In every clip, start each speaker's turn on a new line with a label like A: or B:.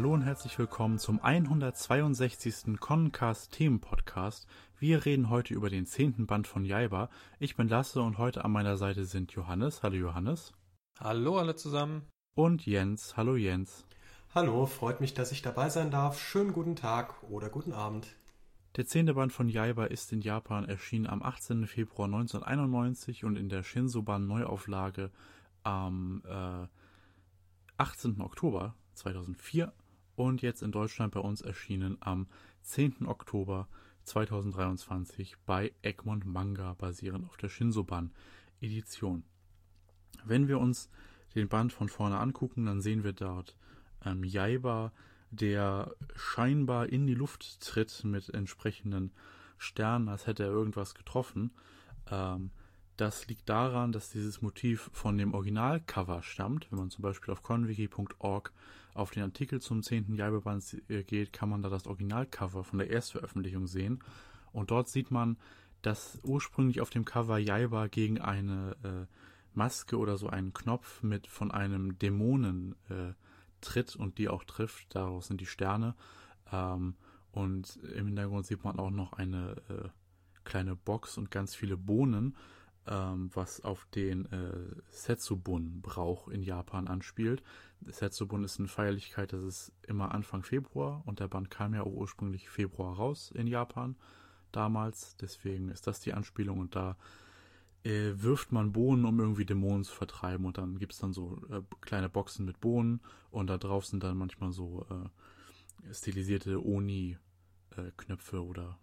A: Hallo und herzlich willkommen zum 162. Concast Themen Podcast. Wir reden heute über den zehnten Band von Jaiba. Ich bin Lasse und heute an meiner Seite sind Johannes. Hallo Johannes.
B: Hallo alle zusammen.
A: Und Jens. Hallo Jens.
C: Hallo, freut mich, dass ich dabei sein darf. Schönen guten Tag oder guten Abend.
A: Der zehnte Band von Jaiba ist in Japan erschienen am 18. Februar 1991 und in der Shinsoban Neuauflage am äh, 18. Oktober 2004 und jetzt in Deutschland bei uns erschienen am 10. Oktober 2023 bei Egmont Manga basierend auf der Shinsoban Edition. Wenn wir uns den Band von vorne angucken, dann sehen wir dort ähm, Jaiba, der scheinbar in die Luft tritt mit entsprechenden Sternen, als hätte er irgendwas getroffen. Ähm, das liegt daran, dass dieses Motiv von dem Originalcover stammt. Wenn man zum Beispiel auf conwiki.org auf den Artikel zum 10. Jaibeband geht, kann man da das Originalcover von der Erstveröffentlichung sehen. Und dort sieht man, dass ursprünglich auf dem Cover Jaiba gegen eine äh, Maske oder so einen Knopf mit von einem Dämonen äh, tritt und die auch trifft. Daraus sind die Sterne. Ähm, und im Hintergrund sieht man auch noch eine äh, kleine Box und ganz viele Bohnen ähm, was auf den äh, Setsubun-Brauch in Japan anspielt. Setsubun ist eine Feierlichkeit, das ist immer Anfang Februar und der Band kam ja auch ursprünglich Februar raus in Japan damals. Deswegen ist das die Anspielung und da äh, wirft man Bohnen, um irgendwie Dämonen zu vertreiben und dann gibt es dann so äh, kleine Boxen mit Bohnen und da drauf sind dann manchmal so äh, stilisierte Oni-Knöpfe äh, oder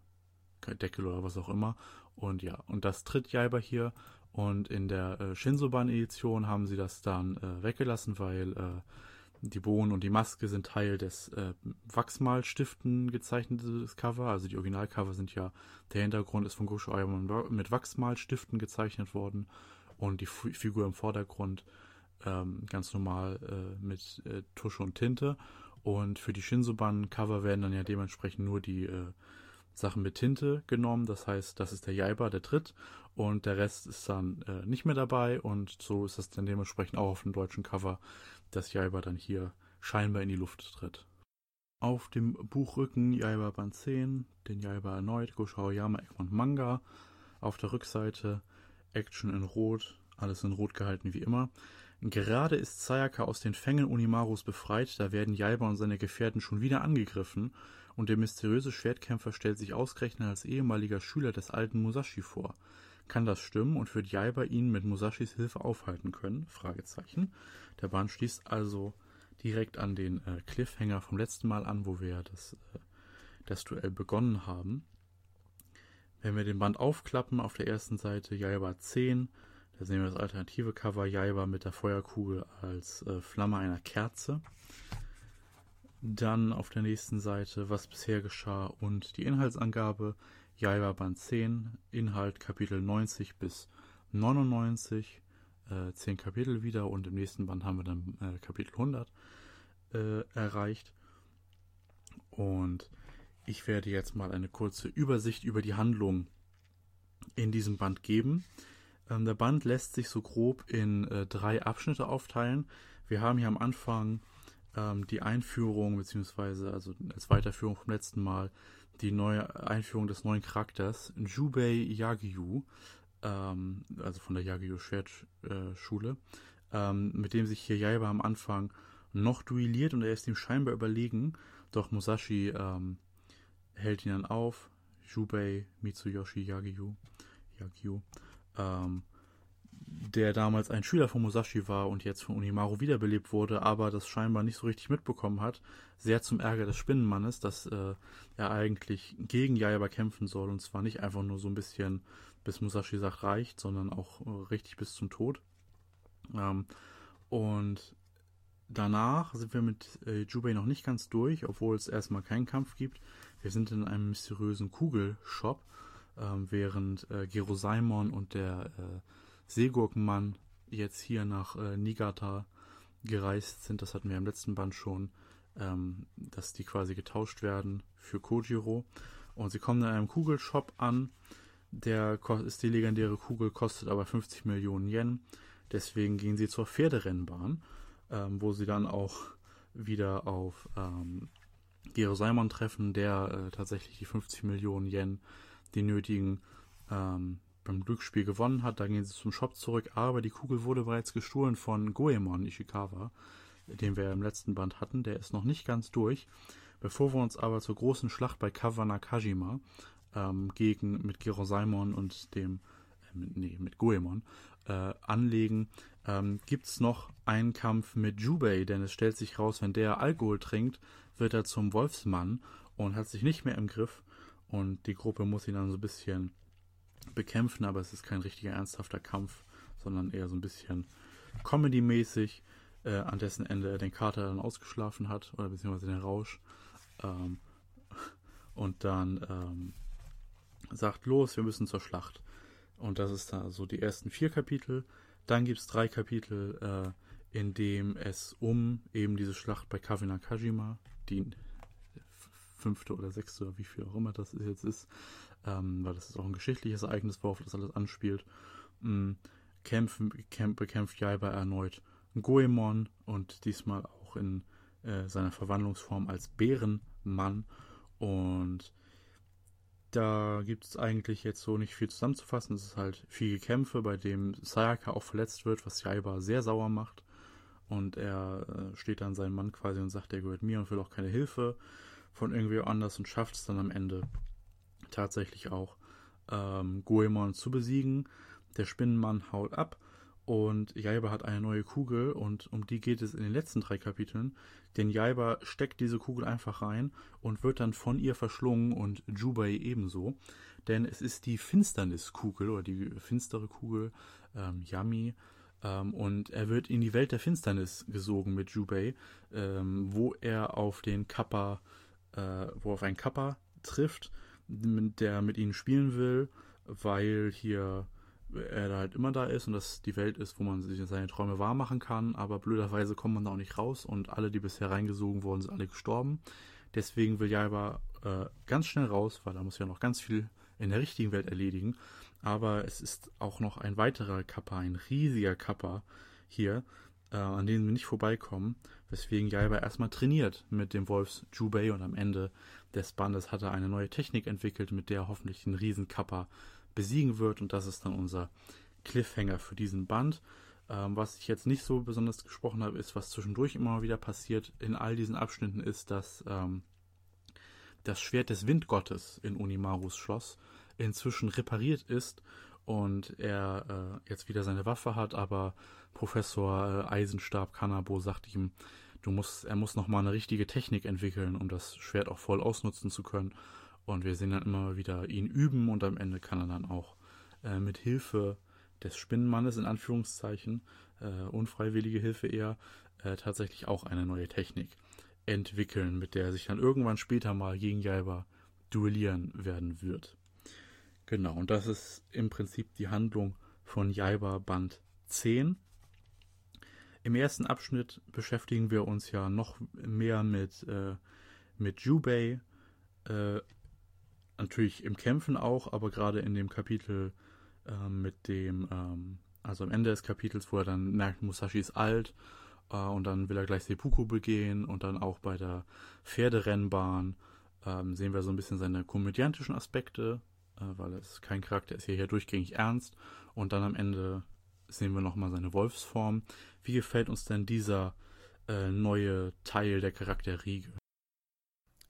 A: Deckel oder was auch immer. Und ja, und das tritt Jaiba hier. Und in der äh, Shinsoban-Edition haben sie das dann äh, weggelassen, weil äh, die Bohnen und die Maske sind Teil des äh, Wachsmalstiften gezeichnetes Cover. Also die Originalcover sind ja, der Hintergrund ist von Gosho Ayama mit Wachsmalstiften gezeichnet worden. Und die F Figur im Vordergrund ähm, ganz normal äh, mit äh, Tusche und Tinte. Und für die Shinsoban-Cover werden dann ja dementsprechend nur die äh, Sachen mit Tinte genommen. Das heißt, das ist der Jaiba, der tritt und der Rest ist dann äh, nicht mehr dabei und so ist es dann dementsprechend auch auf dem deutschen Cover, dass Jaiba dann hier scheinbar in die Luft tritt. Auf dem Buchrücken Jaiba Band 10, den Jaiba erneut, Goshao Yama Egmont Manga. Auf der Rückseite Action in Rot, alles in Rot gehalten wie immer. Gerade ist Sayaka aus den Fängen Unimarus befreit, da werden Jaiba und seine Gefährten schon wieder angegriffen und der mysteriöse Schwertkämpfer stellt sich ausgerechnet als ehemaliger Schüler des alten Musashi vor. Kann das stimmen und wird Jaiba ihn mit Musashis Hilfe aufhalten können? Fragezeichen. Der Band schließt also direkt an den äh, Cliffhanger vom letzten Mal an, wo wir das, äh, das Duell begonnen haben. Wenn wir den Band aufklappen, auf der ersten Seite Jaiba 10, da sehen wir das alternative Cover Jaiba mit der Feuerkugel als äh, Flamme einer Kerze. Dann auf der nächsten Seite, was bisher geschah und die Inhaltsangabe. Jaiba Band 10, Inhalt Kapitel 90 bis 99, äh, 10 Kapitel wieder und im nächsten Band haben wir dann äh, Kapitel 100 äh, erreicht. Und ich werde jetzt mal eine kurze Übersicht über die Handlung in diesem Band geben. Ähm, der Band lässt sich so grob in äh, drei Abschnitte aufteilen. Wir haben hier am Anfang ähm, die Einführung, beziehungsweise also als Weiterführung vom letzten Mal, die neue Einführung des neuen Charakters Jubei Yagyu, ähm, also von der Yagyu Schwertschule, äh, ähm, mit dem sich hier Jaiba am Anfang noch duelliert und er ist ihm scheinbar überlegen, doch Musashi ähm, hält ihn dann auf, Jubei Mitsuyoshi Yagyu, Yagyu ähm, der damals ein Schüler von Musashi war und jetzt von Unimaru wiederbelebt wurde, aber das scheinbar nicht so richtig mitbekommen hat, sehr zum Ärger des Spinnenmannes, dass äh, er eigentlich gegen Jaiba kämpfen soll und zwar nicht einfach nur so ein bisschen, bis Musashi sagt, reicht, sondern auch äh, richtig bis zum Tod. Ähm, und danach sind wir mit äh, Jubei noch nicht ganz durch, obwohl es erstmal keinen Kampf gibt. Wir sind in einem mysteriösen Kugelshop, ähm, während äh, Gerosaimon und der äh, Seegurkenmann jetzt hier nach äh, Niigata gereist sind. Das hatten wir im letzten Band schon, ähm, dass die quasi getauscht werden für Kojiro. Und sie kommen in einem Kugelshop an. Der ist die legendäre Kugel, kostet aber 50 Millionen Yen. Deswegen gehen sie zur Pferderennbahn, ähm, wo sie dann auch wieder auf ähm, Gero Simon treffen, der äh, tatsächlich die 50 Millionen Yen, die nötigen, ähm, beim Glücksspiel gewonnen hat. Da gehen sie zum Shop zurück, aber die Kugel wurde bereits gestohlen von Goemon Ishikawa, den wir im letzten Band hatten. Der ist noch nicht ganz durch. Bevor wir uns aber zur großen Schlacht bei Kawana Kajima ähm, gegen mit Gero Simon und dem äh, nee, mit Goemon äh, anlegen, ähm, gibt es noch einen Kampf mit Jubei, denn es stellt sich raus, wenn der Alkohol trinkt, wird er zum Wolfsmann und hat sich nicht mehr im Griff. Und die Gruppe muss ihn dann so ein bisschen bekämpfen, aber es ist kein richtiger ernsthafter Kampf, sondern eher so ein bisschen Comedy-mäßig, äh, an dessen Ende er den Kater dann ausgeschlafen hat, oder beziehungsweise den Rausch. Ähm, und dann ähm, sagt, los, wir müssen zur Schlacht. Und das ist da so die ersten vier Kapitel. Dann gibt es drei Kapitel, äh, in dem es um eben diese Schlacht bei Kavina Kajima, die fünfte oder sechste oder wie viel auch immer das jetzt ist, ähm, weil das ist auch ein geschichtliches Ereignis, worauf das alles anspielt, kämpfen, kämp, bekämpft Jaiba erneut Goemon und diesmal auch in äh, seiner Verwandlungsform als Bärenmann und da gibt es eigentlich jetzt so nicht viel zusammenzufassen. Es ist halt viel Gekämpfe, bei dem Sayaka auch verletzt wird, was Jaiba sehr sauer macht. Und er äh, steht dann seinem Mann quasi und sagt, er gehört mir und will auch keine Hilfe von irgendwie anders und schafft es dann am Ende tatsächlich auch ähm, Goemon zu besiegen. Der Spinnenmann haut ab und Jaiba hat eine neue Kugel und um die geht es in den letzten drei Kapiteln. Denn Jaiba steckt diese Kugel einfach rein und wird dann von ihr verschlungen und Jubai ebenso. Denn es ist die Finsterniskugel oder die finstere Kugel, ähm, Yami. Ähm, und er wird in die Welt der Finsternis gesogen mit Jubei, ähm, wo er auf den Kappa, äh, wo auf einen Kappa trifft, der mit ihnen spielen will, weil hier er da halt immer da ist und das die Welt ist, wo man sich seine Träume wahr machen kann, aber blöderweise kommt man da auch nicht raus und alle, die bisher reingesogen wurden, sind alle gestorben. Deswegen will Jaiba äh, ganz schnell raus, weil er muss ja noch ganz viel in der richtigen Welt erledigen. Aber es ist auch noch ein weiterer Kappa, ein riesiger Kappa hier, äh, an dem wir nicht vorbeikommen, weswegen Jaiba erstmal trainiert mit dem Wolfs Jubei und am Ende des Bandes hat er eine neue Technik entwickelt, mit der er hoffentlich den riesen Kappa besiegen wird. Und das ist dann unser Cliffhanger für diesen Band. Ähm, was ich jetzt nicht so besonders gesprochen habe, ist, was zwischendurch immer wieder passiert in all diesen Abschnitten, ist, dass ähm, das Schwert des Windgottes in Unimarus Schloss inzwischen repariert ist und er äh, jetzt wieder seine Waffe hat, aber Professor äh, Eisenstab Kanabo sagt ihm, du musst, er muss nochmal eine richtige Technik entwickeln, um das Schwert auch voll ausnutzen zu können. Und wir sehen dann immer wieder ihn üben und am Ende kann er dann auch äh, mit Hilfe des Spinnenmannes in Anführungszeichen, äh, unfreiwillige Hilfe eher, äh, tatsächlich auch eine neue Technik entwickeln, mit der er sich dann irgendwann später mal gegen Jaiba duellieren werden wird. Genau, und das ist im Prinzip die Handlung von Jaiba Band 10. Im ersten Abschnitt beschäftigen wir uns ja noch mehr mit, äh, mit Jubei, äh, natürlich im Kämpfen auch, aber gerade in dem Kapitel äh, mit dem, ähm, also am Ende des Kapitels, wo er dann merkt, Musashi ist alt äh, und dann will er gleich Seppuku begehen und dann auch bei der Pferderennbahn ähm, sehen wir so ein bisschen seine komödiantischen Aspekte, äh, weil ist kein Charakter, ist hier, durchgängig ernst und dann am Ende sehen wir nochmal seine Wolfsform. Wie gefällt uns denn dieser äh, neue Teil der Charakterriege?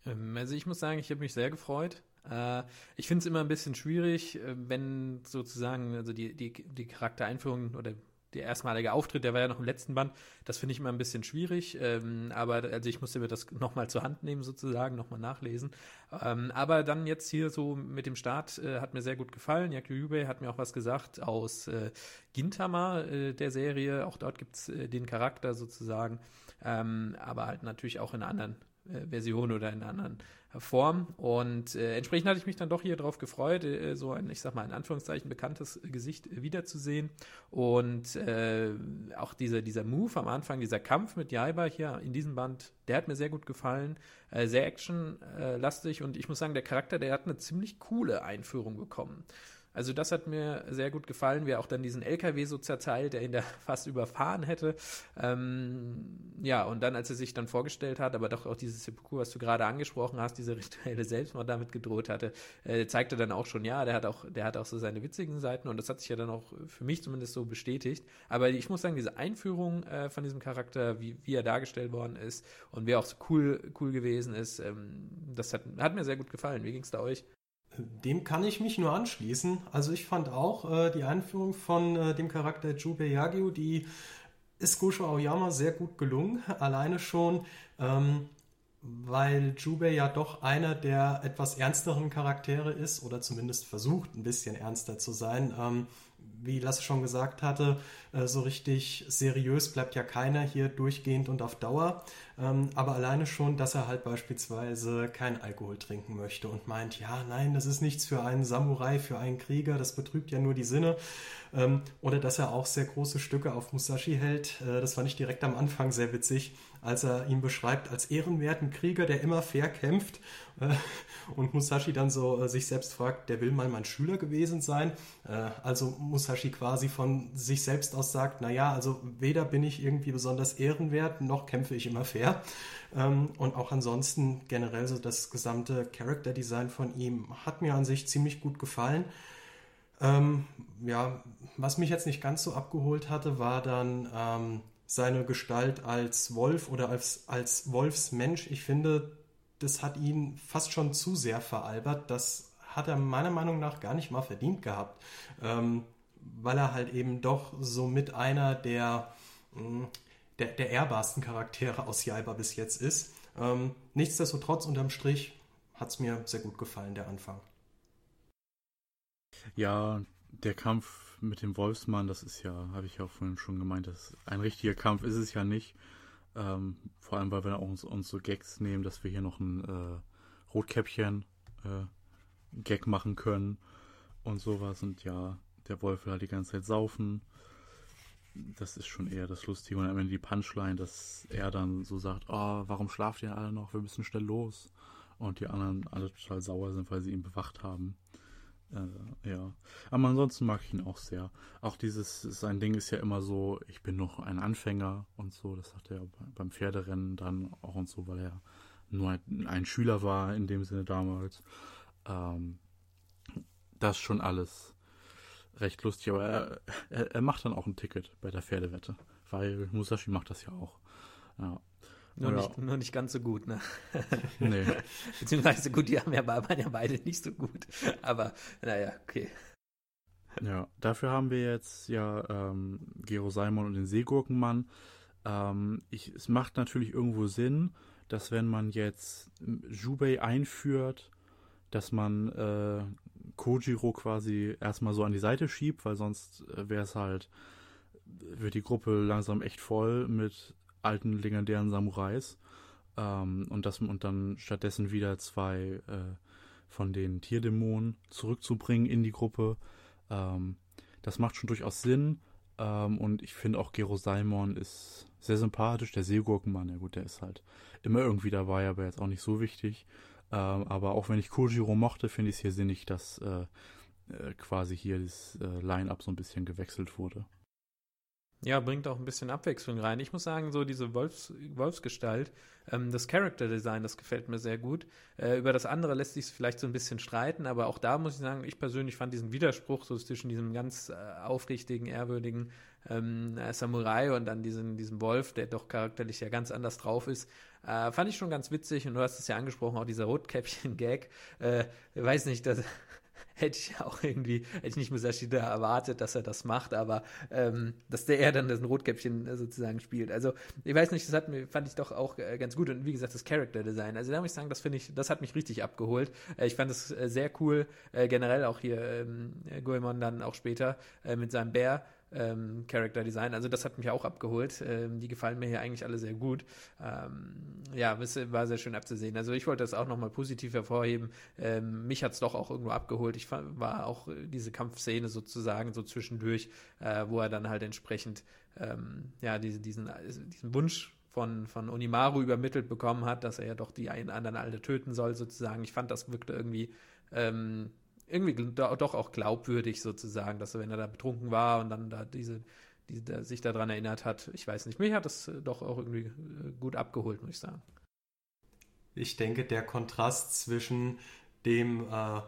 B: Ähm, also ich muss sagen, ich habe mich sehr gefreut. Äh, ich finde es immer ein bisschen schwierig, äh, wenn sozusagen, also die, die, die Charaktereinführung oder der erstmalige Auftritt, der war ja noch im letzten Band, das finde ich immer ein bisschen schwierig, ähm, aber also ich musste mir das nochmal zur Hand nehmen sozusagen, nochmal nachlesen. Ähm, aber dann jetzt hier so mit dem Start äh, hat mir sehr gut gefallen. Yaku Yube hat mir auch was gesagt aus äh, Gintama, äh, der Serie, auch dort gibt's äh, den Charakter sozusagen, ähm, aber halt natürlich auch in einer anderen äh, Version oder in einer anderen Form. Und äh, entsprechend hatte ich mich dann doch hier drauf gefreut, äh, so ein, ich sag mal, in Anführungszeichen bekanntes Gesicht wiederzusehen. Und äh, auch dieser, dieser Move am Anfang, dieser Kampf mit Jaiba hier in diesem Band, der hat mir sehr gut gefallen. Äh, sehr actionlastig und ich muss sagen, der Charakter, der hat eine ziemlich coole Einführung bekommen. Also das hat mir sehr gut gefallen, wie er auch dann diesen LKW so zerteilt, der ihn da fast überfahren hätte. Ähm, ja, und dann, als er sich dann vorgestellt hat, aber doch auch dieses Seppuku, was du gerade angesprochen hast, diese rituelle Selbstmord damit gedroht hatte, äh, zeigte dann auch schon, ja, der hat auch, der hat auch so seine witzigen Seiten und das hat sich ja dann auch für mich zumindest so bestätigt. Aber ich muss sagen, diese Einführung äh, von diesem Charakter, wie, wie er dargestellt worden ist und wie er auch so cool, cool gewesen ist, ähm, das hat, hat mir sehr gut gefallen. Wie ging es da euch?
C: Dem kann ich mich nur anschließen. Also ich fand auch äh, die Einführung von äh, dem Charakter Jubei Yagyu, die ist Gosho Aoyama sehr gut gelungen. Alleine schon, ähm, weil Jubei ja doch einer der etwas ernsteren Charaktere ist oder zumindest versucht, ein bisschen ernster zu sein. Ähm, wie Lasse schon gesagt hatte, äh, so richtig seriös bleibt ja keiner hier durchgehend und auf Dauer. Ähm, aber alleine schon, dass er halt beispielsweise kein Alkohol trinken möchte und meint, ja, nein, das ist nichts für einen Samurai, für einen Krieger, das betrübt ja nur die Sinne. Ähm, oder dass er auch sehr große Stücke auf Musashi hält. Äh, das fand ich direkt am Anfang sehr witzig, als er ihn beschreibt als ehrenwerten Krieger, der immer fair kämpft. Äh, und Musashi dann so äh, sich selbst fragt, der will mal mein Schüler gewesen sein. Also Musashi quasi von sich selbst aus sagt, naja, also weder bin ich irgendwie besonders ehrenwert, noch kämpfe ich immer fair. Ähm, und auch ansonsten generell so das gesamte Character Design von ihm hat mir an sich ziemlich gut gefallen. Ähm, ja, was mich jetzt nicht ganz so abgeholt hatte, war dann ähm, seine Gestalt als Wolf oder als, als Wolfsmensch. Ich finde, das hat ihn fast schon zu sehr veralbert. Das hat er meiner Meinung nach gar nicht mal verdient gehabt, ähm, weil er halt eben doch so mit einer der, mm, der, der ehrbarsten Charaktere aus Jaiba bis jetzt ist. Ähm, nichtsdestotrotz, unterm Strich, hat es mir sehr gut gefallen, der Anfang.
A: Ja, der Kampf mit dem Wolfsmann, das ist ja, habe ich ja auch vorhin schon gemeint, das ein richtiger Kampf ist es ja nicht. Ähm, vor allem, weil wir uns, uns so Gags nehmen, dass wir hier noch ein äh, Rotkäppchen äh, machen können und sowas. Und ja, der Wolf will halt die ganze Zeit saufen. Das ist schon eher das Lustige. Und am Ende die Punchline, dass er dann so sagt, oh, warum schlaft ihr alle noch? Wir müssen schnell los. Und die anderen alle total sauer sind, weil sie ihn bewacht haben. Äh, ja. Aber ansonsten mag ich ihn auch sehr. Auch dieses, sein Ding ist ja immer so, ich bin noch ein Anfänger und so. Das sagt er beim Pferderennen dann auch und so, weil er nur ein, ein Schüler war in dem Sinne damals. Ähm, das schon alles recht lustig, aber er, er, er, macht dann auch ein Ticket bei der Pferdewette, weil Musashi macht das ja auch. Ja.
B: Nur, ja. nicht, nur nicht ganz so gut, ne? Nee. Beziehungsweise gut, die haben ja, waren ja beide nicht so gut. Aber naja, okay.
A: Ja, dafür haben wir jetzt ja ähm, Gero Simon und den Seegurkenmann. Ähm, ich, es macht natürlich irgendwo Sinn, dass wenn man jetzt Jubei einführt, dass man äh, Kojiro quasi erstmal so an die Seite schiebt, weil sonst äh, wäre es halt, wird die Gruppe langsam echt voll mit alten legendären Samurais. Ähm, und, das, und dann stattdessen wieder zwei äh, von den Tierdämonen zurückzubringen in die Gruppe. Ähm, das macht schon durchaus Sinn. Ähm, und ich finde auch Gero Salmon ist sehr sympathisch. Der Seegurkenmann, ja gut, der ist halt immer irgendwie dabei, aber jetzt auch nicht so wichtig. Ähm, aber auch wenn ich Kojiro mochte, finde ich es hier sinnig, dass äh, äh, quasi hier das äh, Line-Up so ein bisschen gewechselt wurde.
B: Ja, bringt auch ein bisschen Abwechslung rein. Ich muss sagen, so diese Wolfs Wolfsgestalt, ähm, das Character Design, das gefällt mir sehr gut. Äh, über das andere lässt sich vielleicht so ein bisschen streiten, aber auch da muss ich sagen, ich persönlich fand diesen Widerspruch so zwischen diesem ganz äh, aufrichtigen, ehrwürdigen ähm, Samurai und dann diesen, diesem Wolf, der doch charakterlich ja ganz anders drauf ist, äh, fand ich schon ganz witzig und du hast es ja angesprochen, auch dieser Rotkäppchen-Gag. Äh, weiß nicht, das hätte ich auch irgendwie, hätte ich nicht Musashi da erwartet, dass er das macht, aber ähm, dass der eher dann das Rotkäppchen äh, sozusagen spielt. Also ich weiß nicht, das hat mir, fand ich doch auch äh, ganz gut und wie gesagt, das Character Design. Also da muss ich sagen, das finde ich, das hat mich richtig abgeholt. Äh, ich fand es sehr cool, generell auch hier ähm, Goemon dann auch später äh, mit seinem Bär ähm, Character Design. Also das hat mich auch abgeholt. Ähm, die gefallen mir hier eigentlich alle sehr gut. Ähm, ja, war sehr schön abzusehen. Also ich wollte das auch nochmal positiv hervorheben. Ähm, mich hat es doch auch irgendwo abgeholt. Ich war auch diese Kampfszene sozusagen so zwischendurch, äh, wo er dann halt entsprechend ähm, ja diese, diesen, diesen Wunsch von, von Onimaru übermittelt bekommen hat, dass er ja doch die einen anderen alle töten soll, sozusagen. Ich fand, das wirkte irgendwie ähm, irgendwie doch auch glaubwürdig sozusagen, dass er, wenn er da betrunken war und dann da diese, die, der sich daran erinnert hat, ich weiß nicht, mich hat das äh, doch auch irgendwie äh, gut abgeholt, muss ich sagen.
C: Ich denke, der Kontrast zwischen dem äh,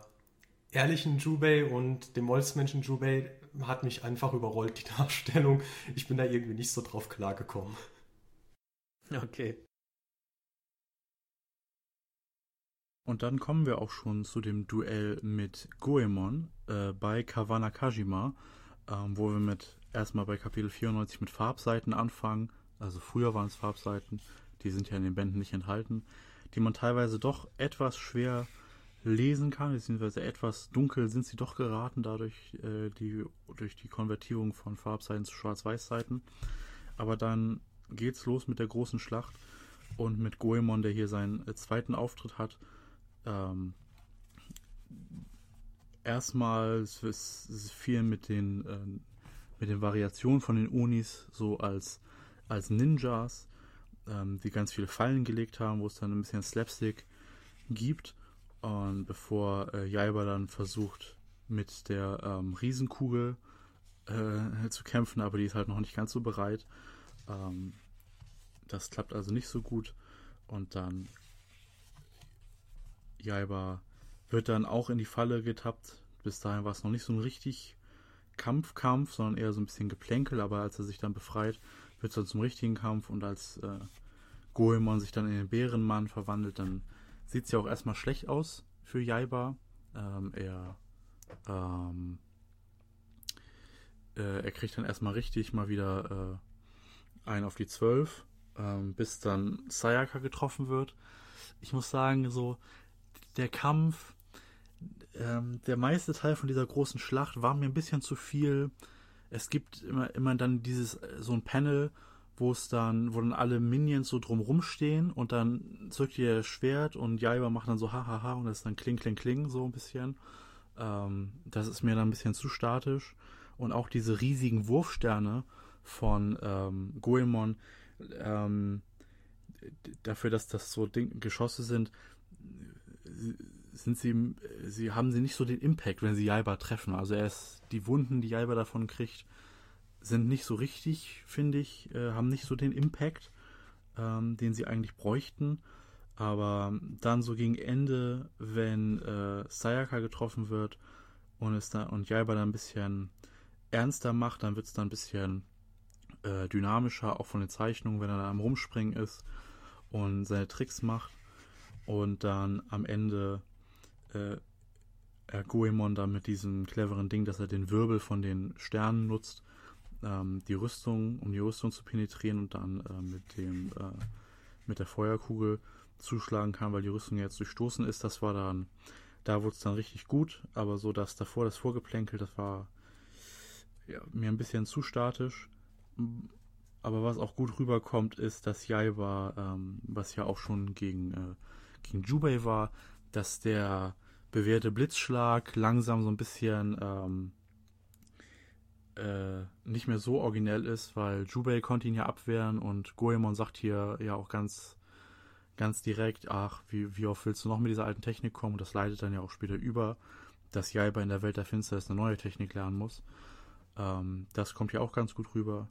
C: ehrlichen Jubei und dem Wolfsmenschen Jubei hat mich einfach überrollt, die Darstellung. Ich bin da irgendwie nicht so drauf klargekommen.
B: Okay.
A: Und dann kommen wir auch schon zu dem Duell mit Goemon äh, bei Kawana Kajima, ähm, wo wir mit erstmal bei Kapitel 94 mit Farbseiten anfangen. Also früher waren es Farbseiten, die sind ja in den Bänden nicht enthalten, die man teilweise doch etwas schwer lesen kann, beziehungsweise etwas dunkel sind sie doch geraten dadurch äh, die, durch die Konvertierung von Farbseiten zu Schwarz-Weiß-Seiten. Aber dann geht's los mit der großen Schlacht und mit Goemon, der hier seinen äh, zweiten Auftritt hat. Ähm, erstmal ist es viel mit den äh, mit den Variationen von den Unis so als als Ninjas, ähm, die ganz viele Fallen gelegt haben, wo es dann ein bisschen Slapstick gibt und bevor äh, Jaiba dann versucht, mit der ähm, Riesenkugel äh, zu kämpfen, aber die ist halt noch nicht ganz so bereit. Ähm, das klappt also nicht so gut. Und dann Jaiba wird dann auch in die Falle getappt. Bis dahin war es noch nicht so ein richtig Kampfkampf, sondern eher so ein bisschen Geplänkel. Aber als er sich dann befreit, wird es dann zum richtigen Kampf. Und als äh, Goemon sich dann in den Bärenmann verwandelt, dann sieht es ja auch erstmal schlecht aus für Jaiba. Ähm, er, ähm, äh, er kriegt dann erstmal richtig mal wieder äh, einen auf die 12, ähm, bis dann Sayaka getroffen wird. Ich muss sagen, so der Kampf, ähm, der meiste Teil von dieser großen Schlacht war mir ein bisschen zu viel. Es gibt immer, immer dann dieses, so ein Panel, wo es dann, wo dann alle Minions so drumrum stehen und dann zückt ihr Schwert und Jaiba macht dann so hahaha und das ist dann kling, kling, kling so ein bisschen. Ähm, das ist mir dann ein bisschen zu statisch. Und auch diese riesigen Wurfsterne von ähm, Goemon, ähm, dafür, dass das so Ding Geschosse sind, sind sie, sie haben sie nicht so den Impact, wenn sie Jaiba treffen. Also er ist die Wunden, die Jaiba davon kriegt, sind nicht so richtig, finde ich, äh, haben nicht so den Impact, ähm, den sie eigentlich bräuchten. Aber dann so gegen Ende, wenn äh, Sayaka getroffen wird und es da und Jaiba dann ein bisschen ernster macht, dann wird es dann ein bisschen äh, dynamischer, auch von den Zeichnungen, wenn er da am Rumspringen ist und seine Tricks macht. Und dann am Ende äh, Goemon dann mit diesem cleveren Ding, dass er den Wirbel von den Sternen nutzt, ähm, die Rüstung, um die Rüstung zu penetrieren und dann äh, mit dem äh, mit der Feuerkugel zuschlagen kann, weil die Rüstung jetzt durchstoßen ist. Das war dann, da wurde es dann richtig gut, aber so das davor, das Vorgeplänkel, das war ja, mir ein bisschen zu statisch. Aber was auch gut rüberkommt, ist, dass Jaiba, ähm, was ja auch schon gegen, äh, gegen Jubei war, dass der bewährte Blitzschlag langsam so ein bisschen ähm, äh, nicht mehr so originell ist, weil Jubei konnte ihn ja abwehren und Goemon sagt hier ja auch ganz, ganz direkt, ach, wie, wie oft willst du noch mit dieser alten Technik kommen? Und das leitet dann ja auch später über, dass Jaiba in der Welt der Finsternis eine neue Technik lernen muss. Ähm, das kommt ja auch ganz gut rüber.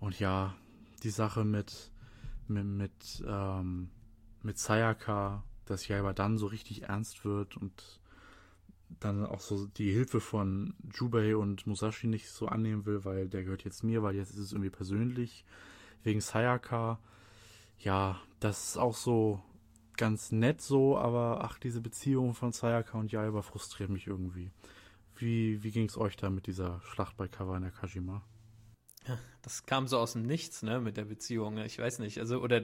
A: Und ja, die Sache mit, mit, mit, ähm, mit Sayaka, dass Jaiba dann so richtig ernst wird und dann auch so die Hilfe von Jubei und Musashi nicht so annehmen will, weil der gehört jetzt mir, weil jetzt ist es irgendwie persönlich. Wegen Sayaka. Ja, das ist auch so ganz nett so, aber ach, diese Beziehung von Sayaka und Jaiba frustriert mich irgendwie. Wie, wie ging es euch da mit dieser Schlacht bei Kawa
B: Das kam so aus dem Nichts, ne, mit der Beziehung. Ich weiß nicht, also, oder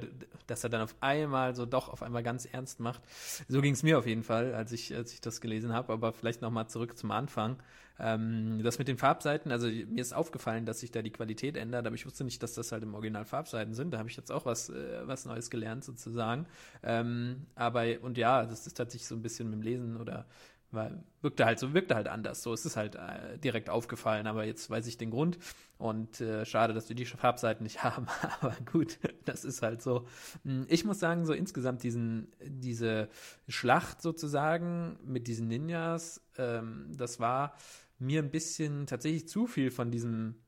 B: dass er dann auf einmal so doch auf einmal ganz ernst macht. So ging es mir auf jeden Fall, als ich, als ich das gelesen habe, aber vielleicht nochmal zurück zum Anfang. Ähm, das mit den Farbseiten, also mir ist aufgefallen, dass sich da die Qualität ändert, aber ich wusste nicht, dass das halt im Original Farbseiten sind. Da habe ich jetzt auch was, äh, was Neues gelernt, sozusagen. Ähm, aber, und ja, das ist tatsächlich so ein bisschen mit dem Lesen oder war, wirkte halt so, wirkte halt anders. So ist es halt äh, direkt aufgefallen, aber jetzt weiß ich den Grund. Und äh, schade, dass wir die Farbseiten nicht haben. aber gut, das ist halt so. Hm, ich muss sagen, so insgesamt diesen, diese Schlacht sozusagen mit diesen Ninjas, ähm, das war mir ein bisschen tatsächlich zu viel von diesem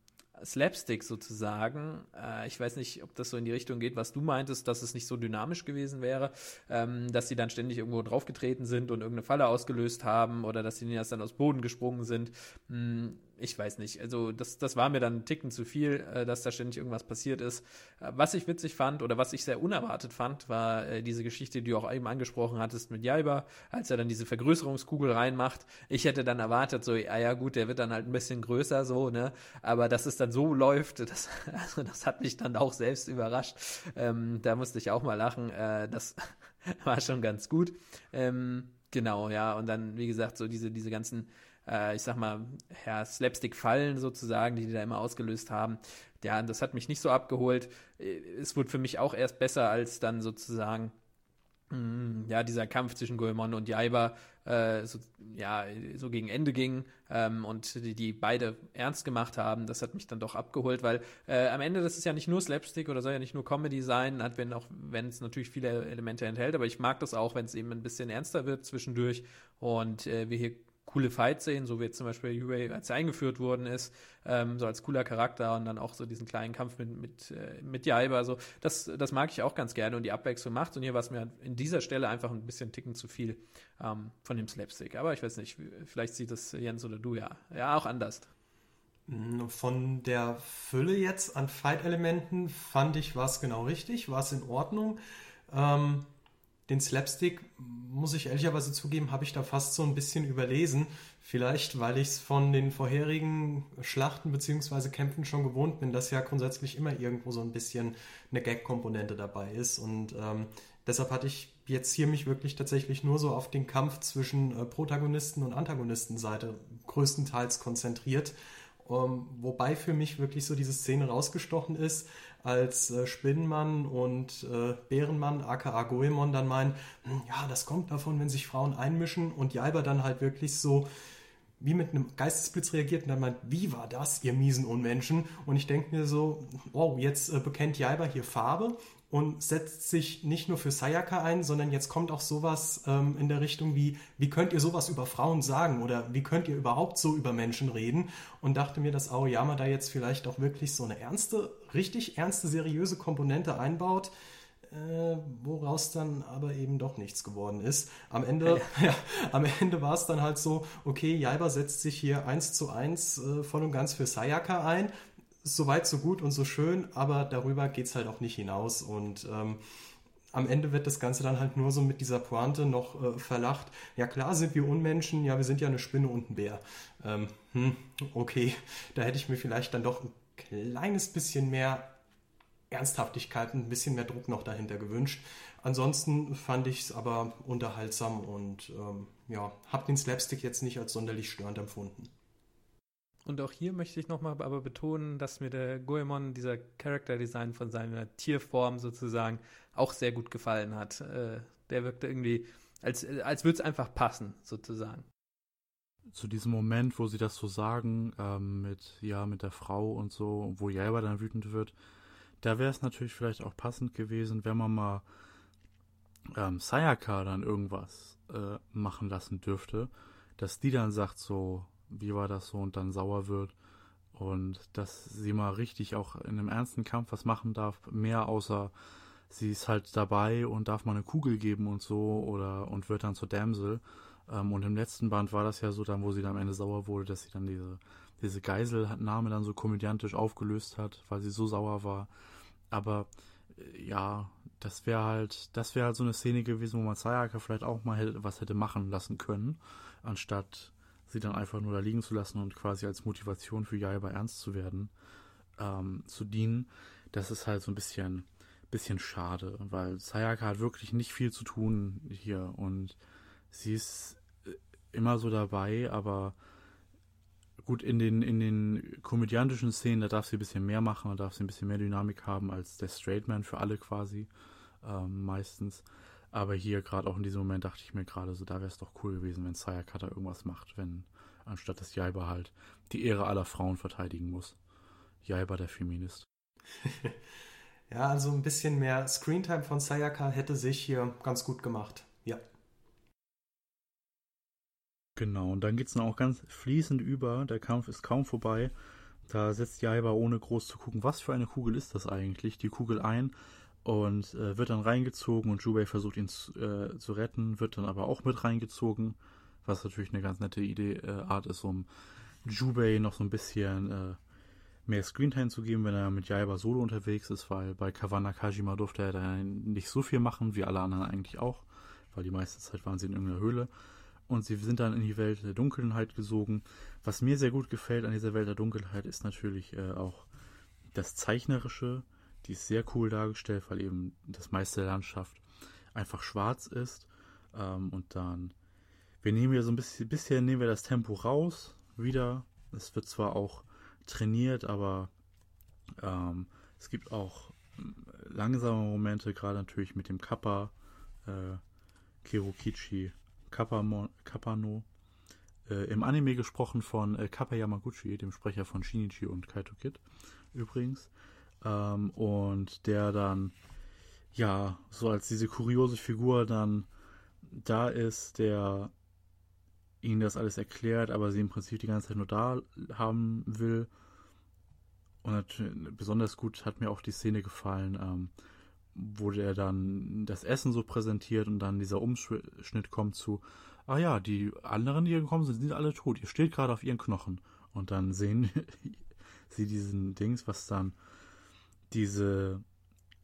B: Slapstick sozusagen. Äh, ich weiß nicht, ob das so in die Richtung geht, was du meintest, dass es nicht so dynamisch gewesen wäre, ähm, dass sie dann ständig irgendwo draufgetreten sind und irgendeine Falle ausgelöst haben oder dass sie erst dann aus Boden gesprungen sind. Hm, ich weiß nicht. Also das, das war mir dann ein Ticken zu viel, äh, dass da ständig irgendwas passiert ist. Äh, was ich witzig fand oder was ich sehr unerwartet fand, war äh, diese Geschichte, die du auch eben angesprochen hattest mit Jaiba, als er dann diese Vergrößerungskugel reinmacht. Ich hätte dann erwartet, so, ja, ja gut, der wird dann halt ein bisschen größer, so, ne? Aber dass es dann so läuft, das, also das hat mich dann auch selbst überrascht. Ähm, da musste ich auch mal lachen. Äh, das war schon ganz gut. Ähm, genau, ja. Und dann, wie gesagt, so diese, diese ganzen äh, ich sag mal, ja, Slapstick-Fallen sozusagen, die die da immer ausgelöst haben. Ja, das hat mich nicht so abgeholt. Äh, es wurde für mich auch erst besser, als dann sozusagen mm, ja, dieser Kampf zwischen Goemon und Jaiba äh, so, ja, so gegen Ende ging ähm, und die, die beide ernst gemacht haben, das hat mich dann doch abgeholt, weil äh, am Ende, das ist ja nicht nur Slapstick oder soll ja nicht nur Comedy sein, hat, wenn auch, wenn es natürlich viele Elemente enthält, aber ich mag das auch, wenn es eben ein bisschen ernster wird zwischendurch und äh, wir hier coole Fights sehen, so wie jetzt zum Beispiel Yue, als er eingeführt worden ist, ähm, so als cooler Charakter und dann auch so diesen kleinen Kampf mit, mit, äh, mit Jaiba, so, das, das mag ich auch ganz gerne und die Abwechslung macht und hier war es mir in dieser Stelle einfach ein bisschen ticken zu viel ähm, von dem Slapstick, aber ich weiß nicht, vielleicht sieht das Jens oder du ja, ja auch anders.
C: Von der Fülle jetzt an Fight-Elementen fand ich, war es genau richtig, war es in Ordnung. Ähm, den Slapstick, muss ich ehrlicherweise zugeben, habe ich da fast so ein bisschen überlesen. Vielleicht, weil ich es von den vorherigen Schlachten bzw. Kämpfen schon gewohnt bin, dass ja grundsätzlich immer irgendwo so ein bisschen eine Gag-Komponente dabei ist. Und ähm, deshalb hatte ich jetzt hier mich wirklich tatsächlich nur so auf den Kampf zwischen äh, Protagonisten und Antagonistenseite größtenteils konzentriert. Um, ähm, wobei für mich wirklich so diese Szene rausgestochen ist, als äh, Spinnenmann und äh, Bärenmann, aka Goemon, dann meinen, hm, ja, das kommt davon, wenn sich Frauen einmischen und Jaiba dann halt wirklich so wie mit einem Geistesblitz reagiert und dann meint, wie war das, ihr miesen Unmenschen? Und ich denke mir so, wow, jetzt äh, bekennt Jaiba hier Farbe und setzt sich nicht nur für Sayaka ein, sondern jetzt kommt auch sowas ähm, in der Richtung wie, wie könnt ihr sowas über Frauen sagen oder wie könnt ihr überhaupt so über Menschen reden? Und dachte mir, dass Aoyama da jetzt vielleicht auch wirklich so eine ernste, richtig ernste, seriöse Komponente einbaut, äh, woraus dann aber eben doch nichts geworden ist. Am Ende, ja. ja am Ende war es dann halt so, okay, Jaiba setzt sich hier eins zu eins äh, voll und ganz für Sayaka ein, so weit, so gut und so schön, aber darüber geht es halt auch nicht hinaus. Und ähm, am Ende wird das Ganze dann halt nur so mit dieser Pointe noch äh, verlacht. Ja klar sind wir Unmenschen, ja wir sind ja eine Spinne und ein Bär. Ähm, hm, okay, da hätte ich mir vielleicht dann doch ein kleines bisschen mehr Ernsthaftigkeit, ein bisschen mehr Druck noch dahinter gewünscht. Ansonsten fand ich es aber unterhaltsam und ähm, ja, habe den Slapstick jetzt nicht als sonderlich störend empfunden.
B: Und auch hier möchte ich nochmal aber betonen, dass mir der Goemon, dieser Character Design von seiner Tierform sozusagen, auch sehr gut gefallen hat. Äh, der wirkte irgendwie, als, als würde es einfach passen, sozusagen.
A: Zu diesem Moment, wo sie das so sagen, ähm, mit, ja, mit der Frau und so, wo Jaiba dann wütend wird, da wäre es natürlich vielleicht auch passend gewesen, wenn man mal ähm, Sayaka dann irgendwas äh, machen lassen dürfte, dass die dann sagt so, wie war das so und dann sauer wird und dass sie mal richtig auch in einem ernsten Kampf was machen darf, mehr außer sie ist halt dabei und darf mal eine Kugel geben und so oder und wird dann zur Damsel. Ähm, und im letzten Band war das ja so dann, wo sie dann am Ende sauer wurde, dass sie dann diese, diese Geiselnahme dann so komödiantisch aufgelöst hat, weil sie so sauer war. Aber äh, ja, das wäre halt, das wäre halt so eine Szene gewesen, wo man Sayaka vielleicht auch mal hätte, was hätte machen lassen können, anstatt sie dann einfach nur da liegen zu lassen und quasi als Motivation für Jaiba ernst zu werden, ähm, zu dienen, das ist halt so ein bisschen, bisschen schade, weil Sayaka hat wirklich nicht viel zu tun hier und sie ist äh, immer so dabei, aber gut, in den, in den komödiantischen Szenen, da darf sie ein bisschen mehr machen, da darf sie ein bisschen mehr Dynamik haben als der Straight Man für alle quasi, ähm, meistens. Aber hier gerade auch in diesem Moment dachte ich mir gerade so, da wäre es doch cool gewesen, wenn Sayakata irgendwas macht, wenn anstatt dass Jaiba halt die Ehre aller Frauen verteidigen muss. Jaiba der Feminist.
C: ja, also ein bisschen mehr Screentime von Sayaka hätte sich hier ganz gut gemacht. Ja.
A: Genau, und dann geht es dann auch ganz fließend über. Der Kampf ist kaum vorbei. Da setzt Jaiba, ohne groß zu gucken, was für eine Kugel ist das eigentlich, die Kugel ein und äh, wird dann reingezogen und Jubei versucht ihn zu, äh, zu, retten, wird dann aber auch mit reingezogen, was natürlich eine ganz nette Idee, äh, Art ist, um Jubei noch so ein bisschen äh, mehr Screentime zu geben, wenn er mit Jaiba solo unterwegs ist, weil bei Kawana Kajima durfte er da nicht so viel machen, wie alle anderen eigentlich auch, weil die meiste Zeit waren sie in irgendeiner Höhle. Und sie sind dann in die Welt der Dunkelheit gesogen. Was mir sehr gut gefällt an dieser Welt der Dunkelheit ist natürlich äh, auch das Zeichnerische, die ist sehr cool dargestellt, weil eben das meiste der Landschaft einfach schwarz ist. Ähm, und dann, wir nehmen ja so ein bisschen, bisschen nehmen wir das Tempo raus, wieder. Es wird zwar auch trainiert, aber ähm, es gibt auch äh, langsame Momente, gerade natürlich mit dem Kappa, äh, Kirokichi Kappano. Äh, Im Anime gesprochen von äh, Kappa Yamaguchi, dem Sprecher von Shinichi und Kaito Kid übrigens. Ähm, und der dann, ja, so als diese kuriose Figur dann da ist, der ihnen das alles erklärt, aber sie im Prinzip die ganze Zeit nur da haben will. Und besonders gut hat mir auch die Szene gefallen, ähm, wo der dann das Essen so präsentiert und dann dieser Umschnitt kommt zu, ah ja, die anderen, die hier gekommen sind, sind alle tot. Ihr steht gerade auf ihren Knochen. Und dann sehen sie diesen Dings, was dann diese,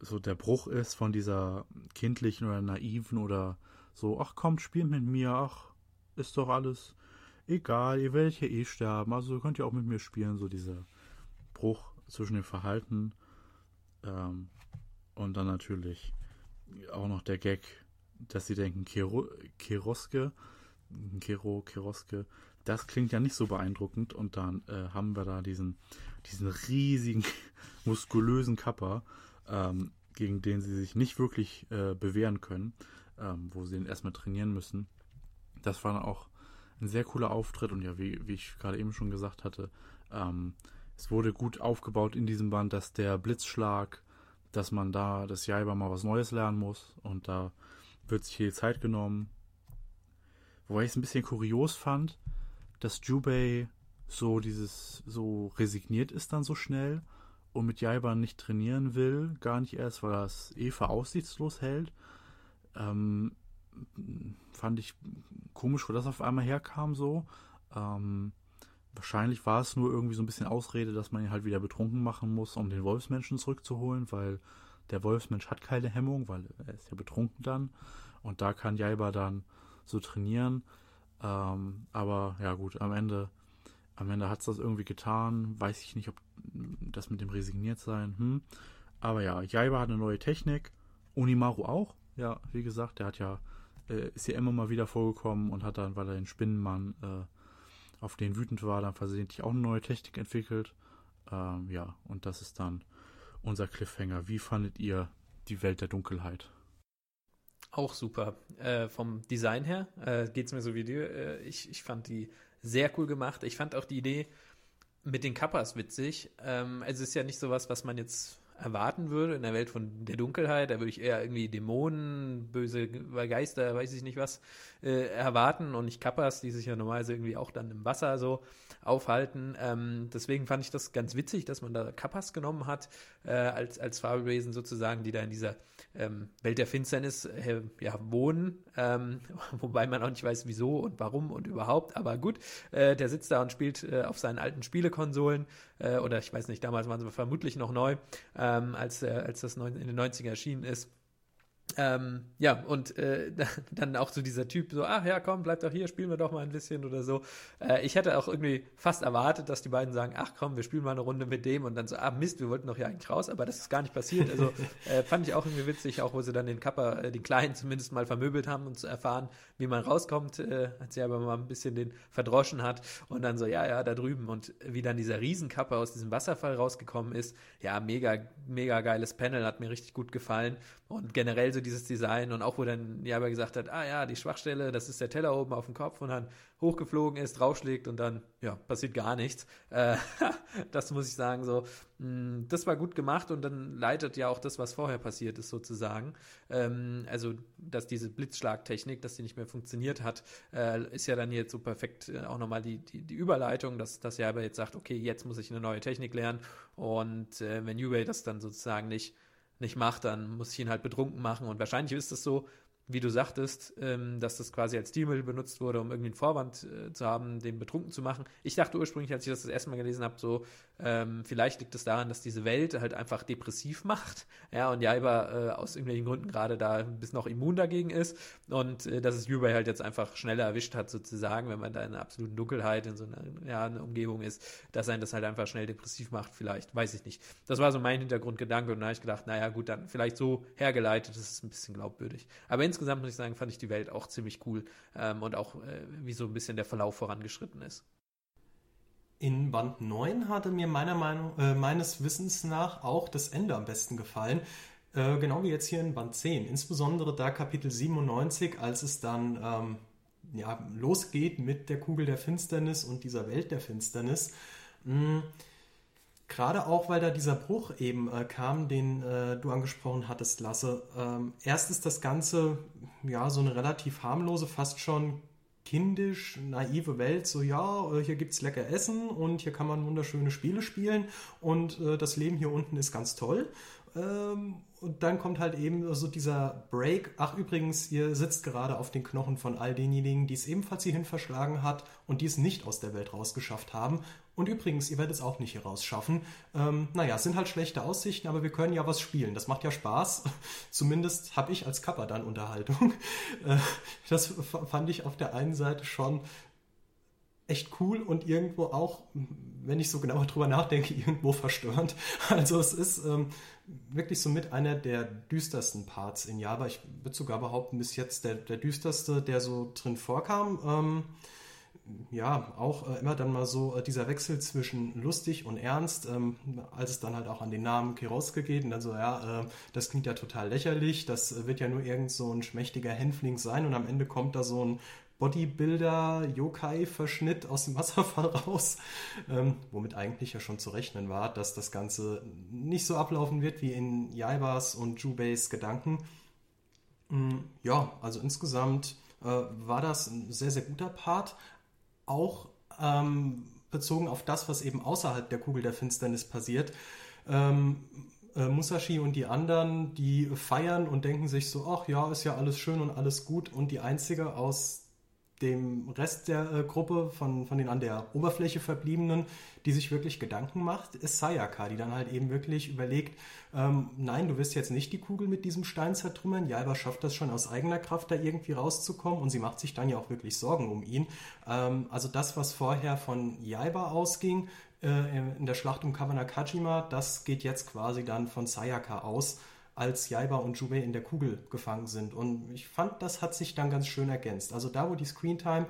A: so der Bruch ist von dieser kindlichen oder naiven oder so, ach kommt, spielt mit mir, ach, ist doch alles egal, ihr werdet ja eh sterben, also könnt ihr auch mit mir spielen, so dieser Bruch zwischen dem Verhalten ähm, und dann natürlich auch noch der Gag, dass sie denken, Kero, Keroske, Kero, Keroske, das klingt ja nicht so beeindruckend und dann äh, haben wir da diesen, diesen riesigen muskulösen Kappa, ähm, gegen den sie sich nicht wirklich äh, bewähren können, ähm, wo sie ihn erstmal trainieren müssen. Das war dann auch ein sehr cooler Auftritt und ja, wie, wie ich gerade eben schon gesagt hatte, ähm, es wurde gut aufgebaut in diesem Band, dass der Blitzschlag, dass man da das Jaiba mal was Neues lernen muss und da wird sich viel Zeit genommen. Wobei ich es ein bisschen kurios fand, dass Jubei so dieses so resigniert ist dann so schnell und mit Jaiba nicht trainieren will, gar nicht erst, weil er es eh für aussichtslos hält. Ähm, fand ich komisch, wo das auf einmal herkam so. Ähm, wahrscheinlich war es nur irgendwie so ein bisschen Ausrede, dass man ihn halt wieder betrunken machen muss, um den Wolfsmenschen zurückzuholen, weil der Wolfsmensch hat keine Hemmung, weil er ist ja betrunken dann. Und da kann Jaiba dann so trainieren. Ähm, aber ja gut, am Ende am Ende hat es das irgendwie getan. Weiß ich nicht, ob das mit dem resigniert sein. Hm. Aber ja, Jaiba hat eine neue Technik. Unimaru auch. Ja, wie gesagt, der hat ja, äh, ist ja immer mal wieder vorgekommen und hat dann, weil er den Spinnenmann äh, auf den wütend war, dann versehentlich auch eine neue Technik entwickelt. Ähm, ja, und das ist dann unser Cliffhanger. Wie fandet ihr die Welt der Dunkelheit?
B: Auch super. Äh, vom Design her äh, geht es mir so wie dir. Äh, ich, ich fand die sehr cool gemacht. Ich fand auch die Idee mit den Kappas witzig. Ähm, es ist ja nicht sowas, was man jetzt erwarten würde in der Welt von der Dunkelheit. Da würde ich eher irgendwie Dämonen, böse Geister, weiß ich nicht was, äh, erwarten und nicht Kappas, die sich ja normalerweise irgendwie auch dann im Wasser so aufhalten. Ähm, deswegen fand ich das ganz witzig, dass man da Kappas genommen hat, äh, als, als Fabelwesen sozusagen, die da in dieser ähm, Welt der Finsternis äh, ja, wohnen, ähm, wobei man auch nicht weiß, wieso und warum und überhaupt, aber gut, äh, der sitzt da und spielt äh, auf seinen alten Spielekonsolen, äh, oder ich weiß nicht, damals waren sie vermutlich noch neu, ähm, als, als das in den 90er erschienen ist. Ähm, ja, und äh, dann auch so dieser Typ, so, ach ja, komm, bleib doch hier, spielen wir doch mal ein bisschen oder so. Äh, ich hätte auch irgendwie fast erwartet, dass die beiden sagen, ach komm, wir spielen mal eine Runde mit dem und dann so, ah Mist, wir wollten doch hier eigentlich raus, aber das ist gar nicht passiert. Also äh, fand ich auch irgendwie witzig, auch wo sie dann den Kapper, äh, den Kleinen zumindest mal vermöbelt haben, um zu erfahren, wie man rauskommt, äh, als er aber mal ein bisschen den verdroschen hat und dann so, ja, ja, da drüben und wie dann dieser Riesenkapper aus diesem Wasserfall rausgekommen ist, ja, mega, mega geiles Panel, hat mir richtig gut gefallen und generell so die dieses Design und auch wo dann Jaiba gesagt hat, ah ja, die Schwachstelle, das ist der Teller oben auf dem Kopf und dann hochgeflogen ist, draufschlägt und dann, ja, passiert gar nichts. Äh, das muss ich sagen, so, mh, mm, das war gut gemacht und dann leitet ja auch das, was vorher passiert ist, sozusagen. Ähm, also, dass diese Blitzschlagtechnik, dass die nicht mehr funktioniert hat, äh, ist ja dann jetzt so perfekt äh, auch nochmal die, die, die Überleitung, dass, dass er aber jetzt sagt, okay, jetzt muss ich eine neue Technik lernen und äh, wenn Yubei das dann sozusagen nicht nicht macht, dann muss ich ihn halt betrunken machen. Und wahrscheinlich ist es so, wie du sagtest, ähm, dass das quasi als Stilmittel benutzt wurde, um irgendwie einen Vorwand äh, zu haben, den betrunken zu machen. Ich dachte ursprünglich, als ich das das erste Mal gelesen habe, so, ähm, vielleicht liegt es daran, dass diese Welt halt einfach depressiv macht, ja, und Jaiba äh, aus irgendwelchen Gründen gerade da bisschen noch immun dagegen ist und äh, dass es Yubei halt jetzt einfach schneller erwischt hat, sozusagen, wenn man da in einer absoluten Dunkelheit in so einer, ja, einer Umgebung ist, dass einen das halt einfach schnell depressiv macht, vielleicht, weiß ich nicht. Das war so mein Hintergrundgedanke und da habe ich gedacht, naja, gut, dann vielleicht so hergeleitet, das ist ein bisschen glaubwürdig. Aber insgesamt insgesamt muss ich sagen, fand ich die Welt auch ziemlich cool ähm, und auch äh, wie so ein bisschen der Verlauf vorangeschritten ist.
C: In Band 9 hatte mir meiner Meinung, äh, meines Wissens nach auch das Ende am besten gefallen. Äh, genau wie jetzt hier in Band 10. Insbesondere da Kapitel 97, als es dann ähm, ja, losgeht mit der Kugel der Finsternis und dieser Welt der Finsternis. Mh, hm, Gerade auch, weil da dieser Bruch eben äh, kam, den äh, du angesprochen hattest, Lasse. Ähm, erst ist das Ganze ja so eine relativ harmlose, fast schon kindisch, naive Welt. So, ja, äh, hier gibt es lecker Essen und hier kann man wunderschöne Spiele spielen und äh, das Leben hier unten ist ganz toll. Ähm, und dann kommt halt eben so dieser Break. Ach, übrigens, ihr sitzt gerade auf den Knochen von all denjenigen, die es ebenfalls hierhin verschlagen hat und die es nicht aus der Welt rausgeschafft haben. Und übrigens, ihr werdet es auch nicht hier rausschaffen. Ähm, naja, es sind halt schlechte Aussichten, aber wir können ja was spielen. Das macht ja Spaß. Zumindest habe ich als Kappa dann Unterhaltung. Äh, das fand ich auf der einen Seite schon echt cool und irgendwo auch, wenn ich so genauer drüber nachdenke, irgendwo verstörend. Also es ist ähm, wirklich so mit einer der düstersten Parts in Java. Ich würde sogar behaupten, bis jetzt der, der düsterste, der so drin vorkam. Ähm, ja, auch äh, immer dann mal so äh, dieser Wechsel zwischen lustig und ernst, ähm, als es dann halt auch an den Namen Kiroske geht und dann so, ja, äh, das klingt ja total lächerlich, das äh, wird ja nur irgend so ein schmächtiger Hänfling sein und am Ende kommt da so ein Bodybuilder-Yokai-Verschnitt aus dem Wasserfall raus, ähm, womit eigentlich ja schon zu rechnen war, dass das Ganze nicht so ablaufen wird wie in Jaibas und Jubeis Gedanken. Mm, ja, also insgesamt äh, war das ein sehr, sehr guter Part, auch ähm, bezogen auf das, was eben außerhalb der Kugel der Finsternis passiert. Ähm, äh, Musashi und die anderen, die feiern und denken sich so, ach ja, ist ja alles schön und alles gut. Und die einzige aus dem Rest der äh, Gruppe, von, von den an der Oberfläche verbliebenen, die sich wirklich Gedanken macht, ist Sayaka, die dann halt eben wirklich überlegt, ähm, nein, du wirst jetzt nicht die Kugel mit diesem Stein zertrümmern, Jaiba schafft das schon aus eigener Kraft, da irgendwie rauszukommen? Und sie macht sich dann ja auch wirklich Sorgen um ihn. Ähm, also das, was vorher von Jaiba ausging, äh, in der Schlacht um Kawanakajima, das geht jetzt quasi dann von Sayaka aus als Jaiba und Jubei in der Kugel gefangen sind. Und ich fand, das hat sich dann ganz schön ergänzt. Also da, wo die Screentime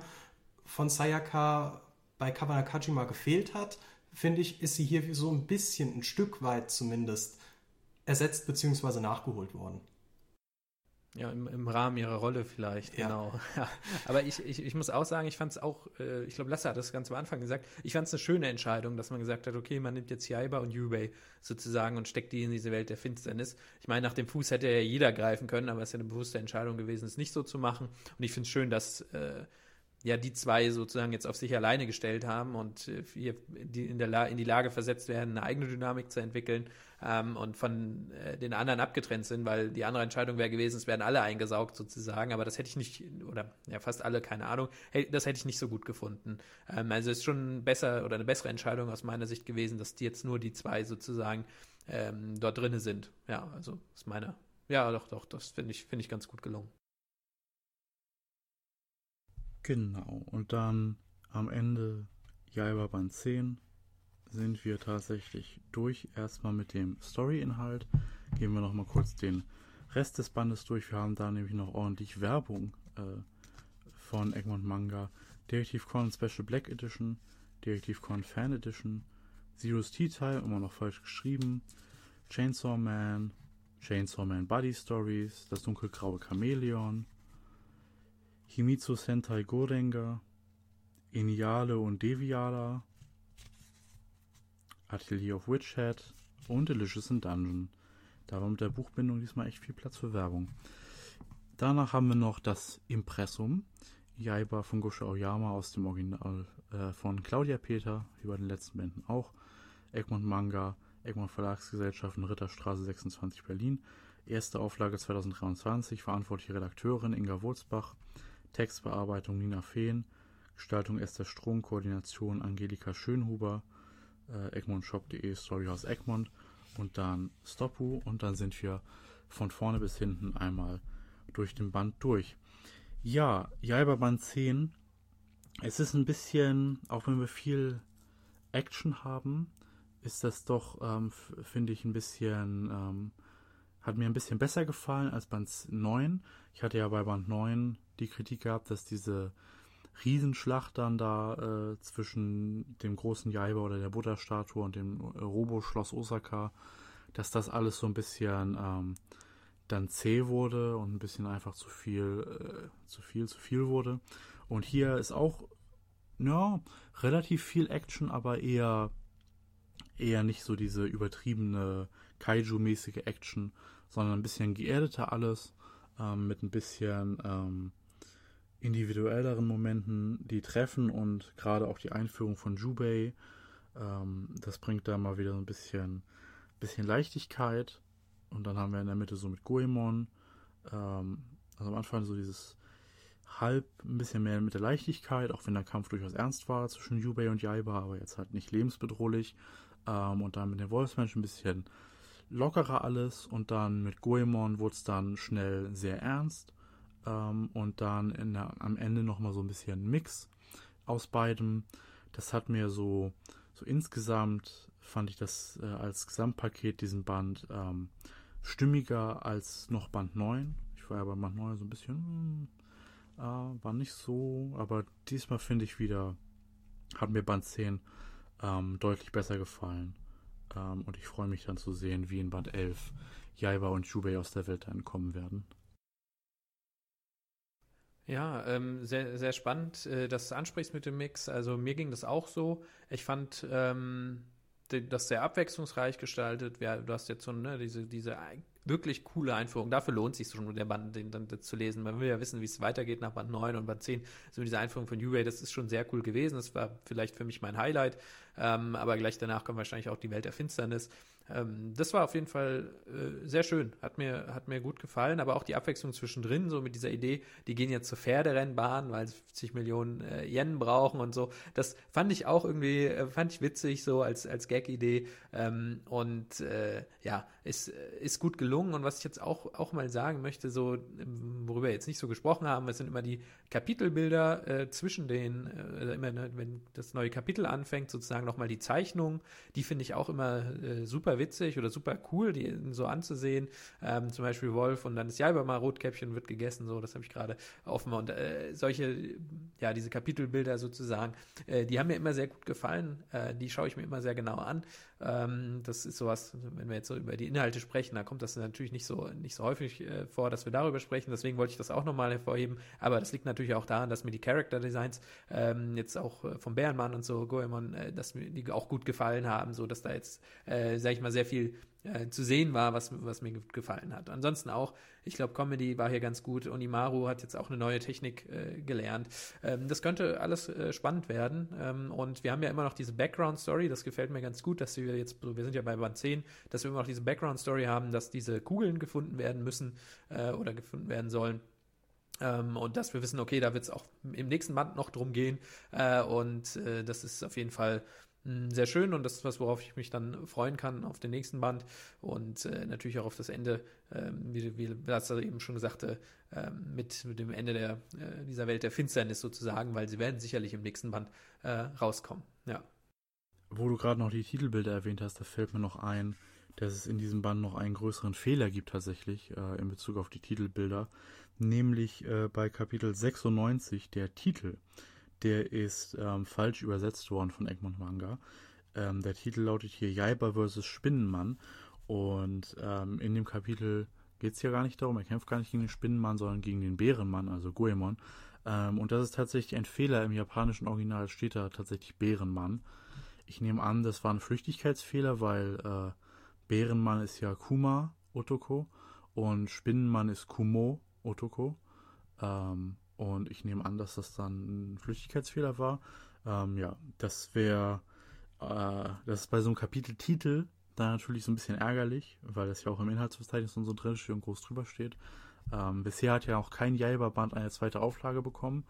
C: von Sayaka bei Kabanakajima gefehlt hat, finde ich, ist sie hier so ein bisschen, ein Stück weit zumindest, ersetzt bzw. nachgeholt worden.
B: Ja, im, im Rahmen ihrer Rolle vielleicht, ja. genau. Ja. Aber ich, ich, ich muss auch sagen, ich fand es auch, äh, ich glaube, Lasse hat das ganz am Anfang gesagt, ich fand es eine schöne Entscheidung, dass man gesagt hat, okay, man nimmt jetzt Jaiba und Yubei sozusagen und steckt die in diese Welt der Finsternis. Ich meine, nach dem Fuß hätte ja jeder greifen können, aber es ist ja eine bewusste Entscheidung gewesen, es nicht so zu machen. Und ich finde es schön, dass äh, ja die zwei sozusagen jetzt auf sich alleine gestellt haben und äh, hier in, der La in die Lage versetzt werden, eine eigene Dynamik zu entwickeln ähm, und von äh, den anderen abgetrennt sind, weil die andere Entscheidung wäre gewesen, es werden alle eingesaugt sozusagen, aber das hätte ich nicht, oder ja fast alle, keine Ahnung, das hätte ich nicht so gut gefunden. Ähm, also es ist schon besser oder eine bessere Entscheidung aus meiner Sicht gewesen, dass die jetzt nur die zwei sozusagen ähm, dort drinne sind. Ja, also ist meine, ja doch, doch, das finde ich, finde ich ganz gut gelungen.
A: Genau, und dann am Ende Jaiba Band 10 sind wir tatsächlich durch. Erstmal mit dem Story-Inhalt. Gehen wir nochmal kurz den Rest des Bandes durch. Wir haben da nämlich noch ordentlich Werbung äh, von Egmont Manga. Detective Con Special Black Edition, Detective Con Fan Edition, Zero's Tea Time, immer noch falsch geschrieben, Chainsaw Man, Chainsaw Man Buddy Stories, Das dunkelgraue Chamäleon, Himitsu Sentai Gorenga, Eniale und Deviala, Atelier of Witchhead und Delicious in Dungeon. Da war mit der Buchbindung diesmal echt viel Platz für Werbung. Danach haben wir noch das Impressum, Jaiba von Gosho Aoyama aus dem Original äh, von Claudia Peter, wie bei den letzten Bänden auch. Egmont Manga, Egmont Verlagsgesellschaft in Ritterstraße 26 Berlin. Erste Auflage 2023, verantwortliche Redakteurin Inga Wurzbach, Textbearbeitung Nina Fehn, Gestaltung Esther Strunk, Koordination Angelika Schönhuber, äh, egmondshop.de, Storyhouse Egmont und dann Stoppu und dann sind wir von vorne bis hinten einmal durch den Band durch. Ja, Jaiba Band 10. Es ist ein bisschen, auch wenn wir viel Action haben, ist das doch, ähm, finde ich, ein bisschen, ähm, hat mir ein bisschen besser gefallen als Band 9. Ich hatte ja bei Band 9 die Kritik gehabt, dass diese Riesenschlacht dann da äh, zwischen dem großen Jaiba oder der Buddha-Statue und dem äh, Robo-Schloss Osaka, dass das alles so ein bisschen ähm, dann zäh wurde und ein bisschen einfach zu viel, äh, zu viel, zu viel wurde. Und hier ist auch, ja, relativ viel Action, aber eher, eher nicht so diese übertriebene Kaiju-mäßige Action, sondern ein bisschen geerdeter alles, ähm, mit ein bisschen ähm, individuelleren Momenten, die treffen und gerade auch die Einführung von Jubei, ähm, das bringt da mal wieder so ein bisschen, bisschen Leichtigkeit und dann haben wir in der Mitte so mit Goemon, ähm, also am Anfang so dieses halb ein bisschen mehr mit der Leichtigkeit, auch wenn der Kampf durchaus ernst war zwischen Yubei und Jaiba, aber jetzt halt nicht lebensbedrohlich. Ähm, und dann mit den Wolfsmenschen ein bisschen lockerer alles und dann mit Goemon wurde es dann schnell sehr ernst. Ähm, und dann der, am Ende nochmal so ein bisschen Mix aus beidem. Das hat mir so, so insgesamt fand ich das äh, als Gesamtpaket diesen Band ähm, stimmiger als noch Band 9. Ich war ja bei Band 9 so ein bisschen, hm, äh, war nicht so, aber diesmal finde ich wieder, hat mir Band 10 ähm, deutlich besser gefallen. Ähm, und ich freue mich dann zu sehen, wie in Band 11 Jaiba und Jubei aus der Welt kommen werden.
B: Ja, ähm, sehr, sehr spannend, äh, dass du ansprichst mit dem Mix. Also mir ging das auch so. Ich fand ähm, das sehr abwechslungsreich gestaltet. Du hast jetzt so ne, diese, diese wirklich coole Einführung. Dafür lohnt sich schon, der Band den dann zu lesen. Man will ja wissen, wie es weitergeht nach Band 9 und Band 10. So diese Einführung von U-Ray, das ist schon sehr cool gewesen. Das war vielleicht für mich mein Highlight. Ähm, aber gleich danach kommt wahrscheinlich auch die Welt der Finsternis. Ähm, das war auf jeden Fall äh, sehr schön. Hat mir, hat mir gut gefallen. Aber auch die Abwechslung zwischendrin, so mit dieser Idee, die gehen jetzt zur Pferderennbahn, weil sie 50 Millionen äh, Yen brauchen und so. Das fand ich auch irgendwie, äh, fand ich witzig, so als, als Gag-Idee. Ähm, und äh, ja, ist, ist gut gelungen. Und was ich jetzt auch, auch mal sagen möchte, so, worüber wir jetzt nicht so gesprochen haben, es sind immer die Kapitelbilder äh, zwischen den, äh, immer, ne, wenn das neue Kapitel anfängt, sozusagen nochmal die Zeichnung. Die finde ich auch immer super witzig oder super cool, die so anzusehen. Ähm, zum Beispiel Wolf und dann ist Jalba mal Rotkäppchen wird gegessen, so, das habe ich gerade offen. Und äh, solche, ja, diese Kapitelbilder sozusagen, äh, die haben mir immer sehr gut gefallen. Äh, die schaue ich mir immer sehr genau an. Ähm, das ist sowas, wenn wir jetzt so über die Inhalte sprechen, da kommt das natürlich nicht so, nicht so häufig äh, vor, dass wir darüber sprechen. Deswegen wollte ich das auch nochmal hervorheben. Aber das liegt natürlich auch daran, dass mir die Character Designs ähm, jetzt auch äh, vom Bärenmann und so, Goemon, äh, dass mir die auch gut gefallen haben, so dass da jetzt, äh, sag ich mal, sehr viel äh, zu sehen war, was, was mir gefallen hat. Ansonsten auch, ich glaube, Comedy war hier ganz gut. Onimaru hat jetzt auch eine neue Technik äh, gelernt. Ähm, das könnte alles äh, spannend werden. Ähm, und wir haben ja immer noch diese Background-Story, das gefällt mir ganz gut, dass wir jetzt, wir sind ja bei Band 10, dass wir immer noch diese Background-Story haben, dass diese Kugeln gefunden werden müssen äh, oder gefunden werden sollen. Ähm, und dass wir wissen, okay, da wird es auch im nächsten Band noch drum gehen. Äh, und äh, das ist auf jeden Fall sehr schön und das ist was, worauf ich mich dann freuen kann auf den nächsten Band und äh, natürlich auch auf das Ende, ähm, wie, wie Lars eben schon sagte, ähm, mit, mit dem Ende der, äh, dieser Welt der Finsternis sozusagen, weil sie werden sicherlich im nächsten Band äh, rauskommen. Ja.
A: Wo du gerade noch die Titelbilder erwähnt hast, da fällt mir noch ein, dass es in diesem Band noch einen größeren Fehler gibt tatsächlich äh, in Bezug auf die Titelbilder, nämlich äh, bei Kapitel 96 der Titel der ist ähm, falsch übersetzt worden von Egmont Manga. Ähm, der Titel lautet hier Jaiba vs. Spinnenmann. Und ähm, in dem Kapitel geht es ja gar nicht darum, er kämpft gar nicht gegen den Spinnenmann, sondern gegen den Bärenmann, also Goemon. Ähm, und das ist tatsächlich ein Fehler. Im japanischen Original steht da tatsächlich Bärenmann. Ich nehme an, das war ein Flüchtigkeitsfehler, weil äh, Bärenmann ist ja Kuma Otoko und Spinnenmann ist Kumo Otoko. Ähm, und ich nehme an, dass das dann ein Flüchtigkeitsfehler war. Ähm, ja, das wäre, äh, das ist bei so einem Kapiteltitel da natürlich so ein bisschen ärgerlich, weil das ja auch im Inhaltsverzeichnis und so drin steht und groß drüber steht. Ähm, bisher hat ja auch kein Jaiba-Band eine zweite Auflage bekommen.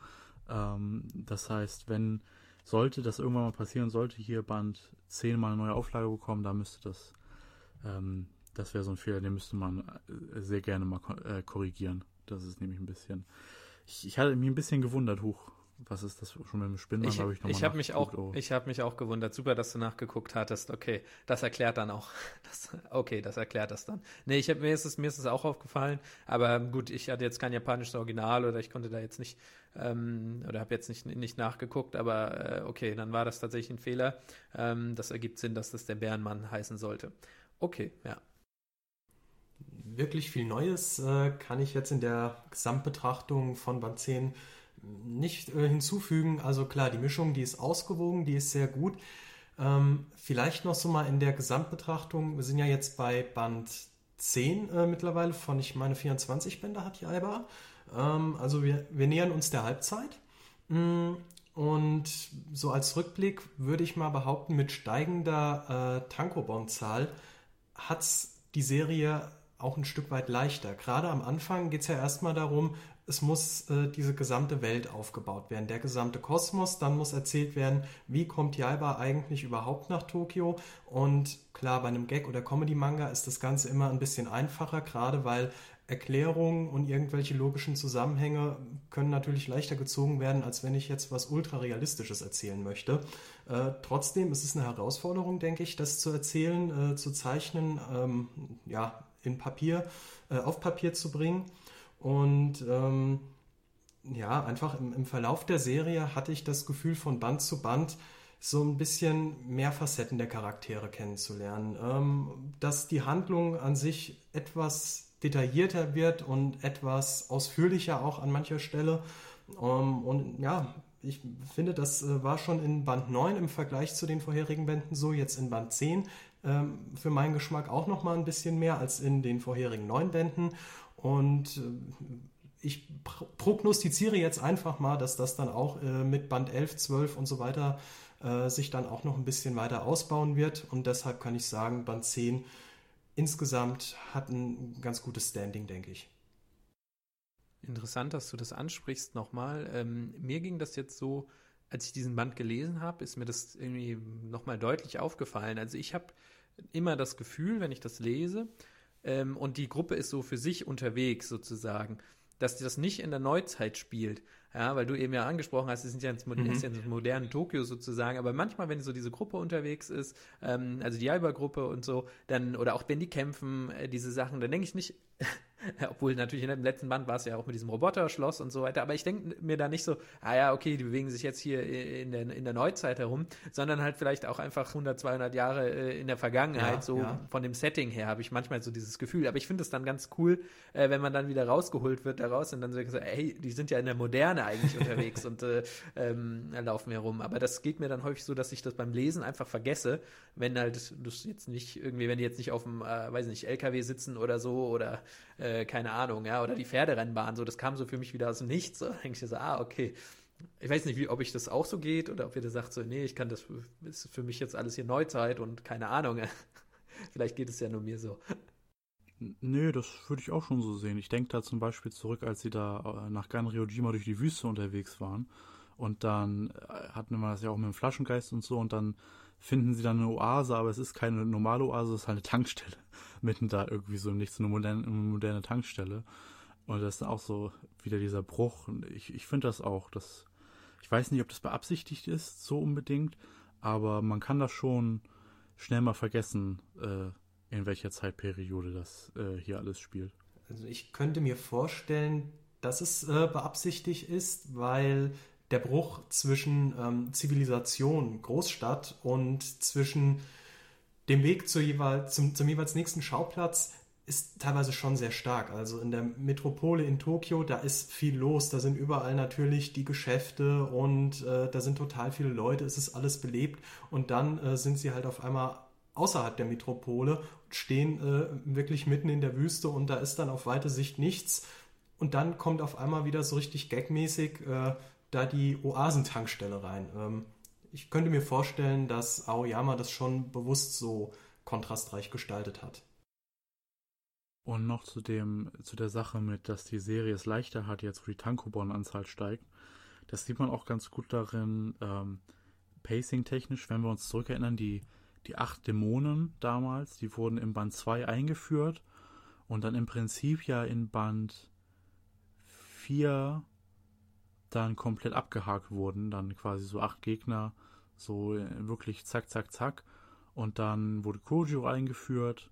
A: Ähm, das heißt, wenn sollte das irgendwann mal passieren, sollte hier Band 10 mal eine neue Auflage bekommen, da müsste das, ähm, das wäre so ein Fehler, den müsste man äh, sehr gerne mal äh, korrigieren. Das ist nämlich ein bisschen, ich, ich hatte mich ein bisschen gewundert, hoch, was ist das schon mit dem Spinnmann?
B: Ich,
A: habe
B: ich, ich habe mich auch, oh. ich habe mich auch gewundert. Super, dass du nachgeguckt hattest. Okay, das erklärt dann auch. Das, okay, das erklärt das dann. Nee, ich habe mir ist es mir ist es auch aufgefallen. Aber gut, ich hatte jetzt kein japanisches Original oder ich konnte da jetzt nicht ähm, oder habe jetzt nicht nicht nachgeguckt. Aber äh, okay, dann war das tatsächlich ein Fehler. Ähm, das ergibt Sinn, dass das der Bärenmann heißen sollte. Okay, ja.
C: Wirklich viel Neues äh, kann ich jetzt in der Gesamtbetrachtung von Band 10 nicht äh, hinzufügen. Also klar, die Mischung, die ist ausgewogen, die ist sehr gut. Ähm, vielleicht noch so mal in der Gesamtbetrachtung. Wir sind ja jetzt bei Band 10 äh, mittlerweile von, ich meine, 24 Bänder hat Jaiba. Ähm, also wir, wir nähern uns der Halbzeit. Mm, und so als Rückblick würde ich mal behaupten, mit steigender äh, Tankobon-Zahl hat die Serie auch ein Stück weit leichter. Gerade am Anfang geht es ja erstmal darum, es muss äh, diese gesamte Welt aufgebaut werden, der gesamte Kosmos. Dann muss erzählt werden, wie kommt Jaiba eigentlich überhaupt nach Tokio. Und klar, bei einem Gag- oder Comedy-Manga ist das Ganze immer ein bisschen einfacher, gerade weil Erklärungen und irgendwelche logischen Zusammenhänge können natürlich leichter gezogen werden, als wenn ich jetzt was ultra-realistisches erzählen möchte. Äh, trotzdem ist es eine Herausforderung, denke ich, das zu erzählen, äh, zu zeichnen, ähm, ja, in Papier, äh, auf Papier zu bringen. Und ähm, ja, einfach im, im, Verlauf der Serie hatte ich das Gefühl, von Band zu Band so ein bisschen mehr Facetten der Charaktere kennenzulernen. Ähm, dass die Handlung an sich etwas detaillierter wird und etwas ausführlicher auch an mancher Stelle. Ähm, und ja, ich finde, das äh, war schon in Band 9 im Vergleich zu den vorherigen Bänden so, jetzt in Band 10 ähm, für meinen Geschmack auch noch mal ein bisschen mehr als in den vorherigen neun Bänden. Und äh, ich prognostiziere jetzt einfach mal, dass das dann auch äh, mit Band 11, 12 und so weiter äh, sich dann auch noch ein bisschen weiter ausbauen wird. Und deshalb kann ich sagen, Band 10 insgesamt hat ein ganz gutes Standing, denke ich.
B: Interessant, dass du das ansprichst nochmal. Ähm, mir ging das jetzt so, als ich diesen Band gelesen habe, ist mir das irgendwie nochmal deutlich aufgefallen. Also ich habe immer das Gefühl, wenn ich das lese, ähm, und die Gruppe ist so für sich unterwegs sozusagen, dass das nicht in der Neuzeit spielt. Ja, weil du eben ja angesprochen hast, es sind ja ins, mhm. ist ja ins moderne Tokio sozusagen, aber manchmal, wenn so diese Gruppe unterwegs ist, ähm, also die Alba-Gruppe und so, dann, oder auch wenn die kämpfen, äh, diese Sachen, dann denke ich nicht, Obwohl natürlich in dem letzten Band war es ja auch mit diesem Roboterschloss und so weiter. Aber ich denke mir da nicht so, ah ja, okay, die bewegen sich jetzt hier in der, in der Neuzeit herum, sondern halt vielleicht auch einfach 100, 200 Jahre äh, in der Vergangenheit. Ja, so ja. von dem Setting her habe ich manchmal so dieses Gefühl. Aber ich finde es dann ganz cool, äh, wenn man dann wieder rausgeholt wird daraus und dann so, hey, die sind ja in der Moderne eigentlich unterwegs und äh, ähm, laufen herum. Aber das geht mir dann häufig so, dass ich das beim Lesen einfach vergesse, wenn halt das jetzt nicht irgendwie, wenn die jetzt nicht auf dem, äh, weiß nicht, LKW sitzen oder so oder äh, keine Ahnung, ja, oder die Pferderennbahn, so, das kam so für mich wieder aus dem Nichts. So, denke ich so, ah, okay. Ich weiß nicht, wie, ob ich das auch so geht oder ob ihr das sagt, so, nee, ich kann das, ist für mich jetzt alles hier Neuzeit und keine Ahnung. Vielleicht geht es ja nur mir so.
A: Nö, das würde ich auch schon so sehen. Ich denke da zum Beispiel zurück, als sie da äh, nach Ganryojima durch die Wüste unterwegs waren. Und dann äh, hatten wir das ja auch mit dem Flaschengeist und so. Und dann finden sie dann eine Oase, aber es ist keine normale Oase, es ist halt eine Tankstelle. Mitten da irgendwie so nichts, eine moderne, eine moderne Tankstelle. Und das ist auch so wieder dieser Bruch. Und ich, ich finde das auch. Das, ich weiß nicht, ob das beabsichtigt ist, so unbedingt, aber man kann das schon schnell mal vergessen, äh, in welcher Zeitperiode das äh, hier alles spielt.
C: Also ich könnte mir vorstellen, dass es äh, beabsichtigt ist, weil der Bruch zwischen ähm, Zivilisation, Großstadt und zwischen dem Weg zur jeweils, zum, zum jeweils nächsten Schauplatz ist teilweise schon sehr stark. Also in der Metropole in Tokio, da ist viel los, da sind überall natürlich die Geschäfte und äh, da sind total viele Leute, es ist alles belebt und dann äh, sind sie halt auf einmal außerhalb der Metropole stehen äh, wirklich mitten in der Wüste und da ist dann auf weite Sicht nichts und dann kommt auf einmal wieder so richtig gagmäßig äh, da die Oasentankstelle rein. Ähm, ich könnte mir vorstellen, dass Aoyama das schon bewusst so kontrastreich gestaltet hat.
A: Und noch zu dem, zu der Sache mit, dass die Serie es leichter hat, jetzt wo die Tankobon-Anzahl steigt. Das sieht man auch ganz gut darin, ähm, pacing-technisch, wenn wir uns zurückerinnern, die, die acht Dämonen damals, die wurden im Band 2 eingeführt und dann im Prinzip ja in Band 4 dann komplett abgehakt wurden, dann quasi so acht Gegner, so wirklich zack, zack, zack. Und dann wurde Kojo eingeführt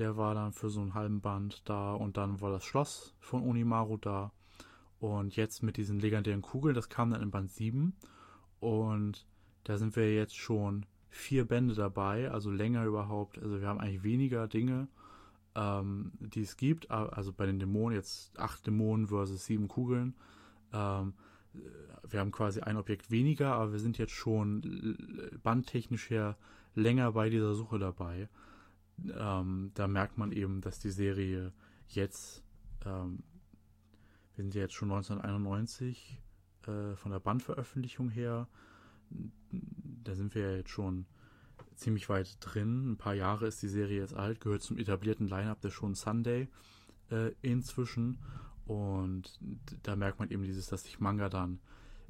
A: der war dann für so einen halben Band da und dann war das Schloss von Onimaru da. Und jetzt mit diesen legendären Kugeln, das kam dann in Band 7. Und da sind wir jetzt schon vier Bände dabei, also länger überhaupt. Also wir haben eigentlich weniger Dinge, ähm, die es gibt. Also bei den Dämonen jetzt acht Dämonen versus sieben Kugeln. Ähm, wir haben quasi ein Objekt weniger, aber wir sind jetzt schon bandtechnisch her länger bei dieser Suche dabei ähm, da merkt man eben, dass die Serie jetzt, ähm, wir sind ja jetzt schon 1991 äh, von der Bandveröffentlichung her, da sind wir ja jetzt schon ziemlich weit drin. Ein paar Jahre ist die Serie jetzt alt, gehört zum etablierten Line-Up der schon Sunday äh, inzwischen. Und da merkt man eben dieses, dass sich Manga dann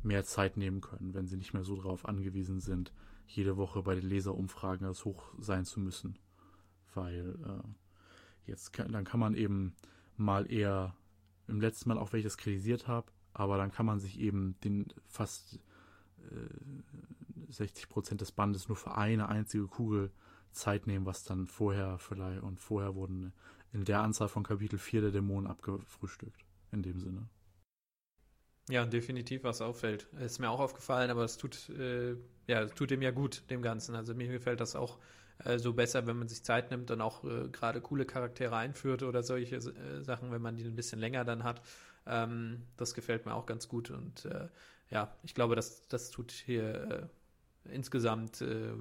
A: mehr Zeit nehmen können, wenn sie nicht mehr so darauf angewiesen sind, jede Woche bei den Leserumfragen als hoch sein zu müssen weil äh, jetzt kann, dann kann man eben mal eher im letzten Mal auch, wenn ich das kritisiert habe, aber dann kann man sich eben den fast äh, 60 Prozent des Bandes nur für eine einzige Kugel Zeit nehmen, was dann vorher vielleicht und vorher wurden in der Anzahl von Kapitel 4 der Dämonen abgefrühstückt. In dem Sinne.
B: Ja, definitiv, was auffällt. Ist mir auch aufgefallen, aber es tut, äh, ja, es tut dem ja gut, dem Ganzen. Also mir gefällt das auch äh, so besser, wenn man sich Zeit nimmt und auch äh, gerade coole Charaktere einführt oder solche äh, Sachen, wenn man die ein bisschen länger dann hat. Ähm, das gefällt mir auch ganz gut und äh, ja, ich glaube, das, das tut hier äh, insgesamt äh,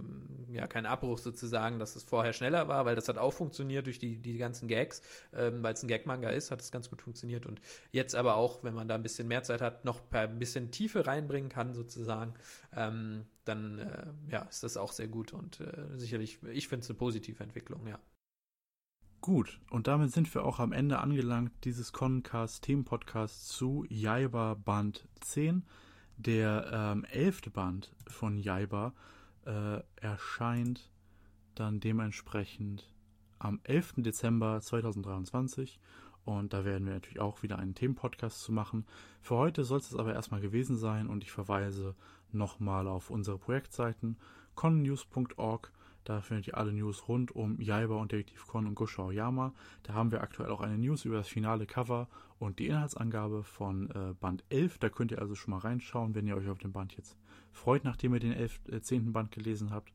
B: ja kein Abbruch sozusagen, dass es vorher schneller war, weil das hat auch funktioniert durch die, die ganzen Gags, ähm, weil es ein Gag-Manga ist, hat es ganz gut funktioniert und jetzt aber auch, wenn man da ein bisschen mehr Zeit hat, noch ein bisschen Tiefe reinbringen kann sozusagen, ähm, dann äh, ja, ist das auch sehr gut und äh, sicherlich, ich finde es eine positive Entwicklung, ja.
A: Gut, und damit sind wir auch am Ende angelangt dieses Concast Themenpodcasts zu Jaiba Band 10. Der ähm, elfte Band von Jaiba äh, erscheint dann dementsprechend am 11. Dezember 2023 und da werden wir natürlich auch wieder einen Themenpodcast zu machen. Für heute soll es aber erstmal gewesen sein und ich verweise nochmal auf unsere Projektseiten connews.org da findet ihr alle News rund um Jaiba und Detektiv Kon und Gosho Yama. Da haben wir aktuell auch eine News über das finale Cover und die Inhaltsangabe von äh, Band 11. Da könnt ihr also schon mal reinschauen, wenn ihr euch auf den Band jetzt freut, nachdem ihr den 11, äh, 10. Band gelesen habt.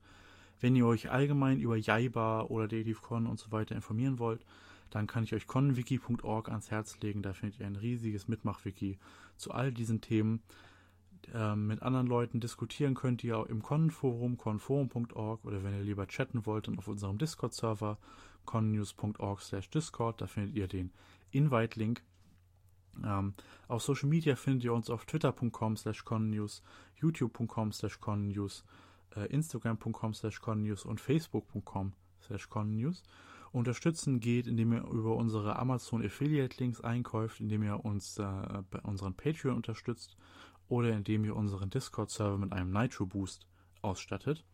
A: Wenn ihr euch allgemein über Jaiba oder Detektiv Con und so weiter informieren wollt, dann kann ich euch conwiki.org ans Herz legen. Da findet ihr ein riesiges Mitmach-Wiki zu all diesen Themen äh, mit anderen Leuten diskutieren könnt ihr auch im Con-Forum, conforum.org oder wenn ihr lieber chatten wollt, dann auf unserem Discord-Server connews.org slash Discord, da findet ihr den Invite-Link. Ähm, auf Social Media findet ihr uns auf twitter.com slash connews, youtube.com slash connews, äh, instagram.com slash connews und facebook.com slash connews. Unterstützen geht, indem ihr über unsere Amazon Affiliate Links einkauft, indem ihr uns äh, bei unseren Patreon unterstützt oder indem ihr unseren Discord-Server mit einem Nitro Boost ausstattet.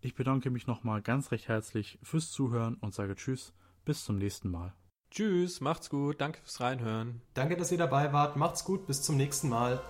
A: Ich bedanke mich nochmal ganz recht herzlich fürs Zuhören und sage Tschüss, bis zum nächsten Mal.
B: Tschüss, macht's gut, danke fürs Reinhören.
C: Danke, dass ihr dabei wart, macht's gut, bis zum nächsten Mal.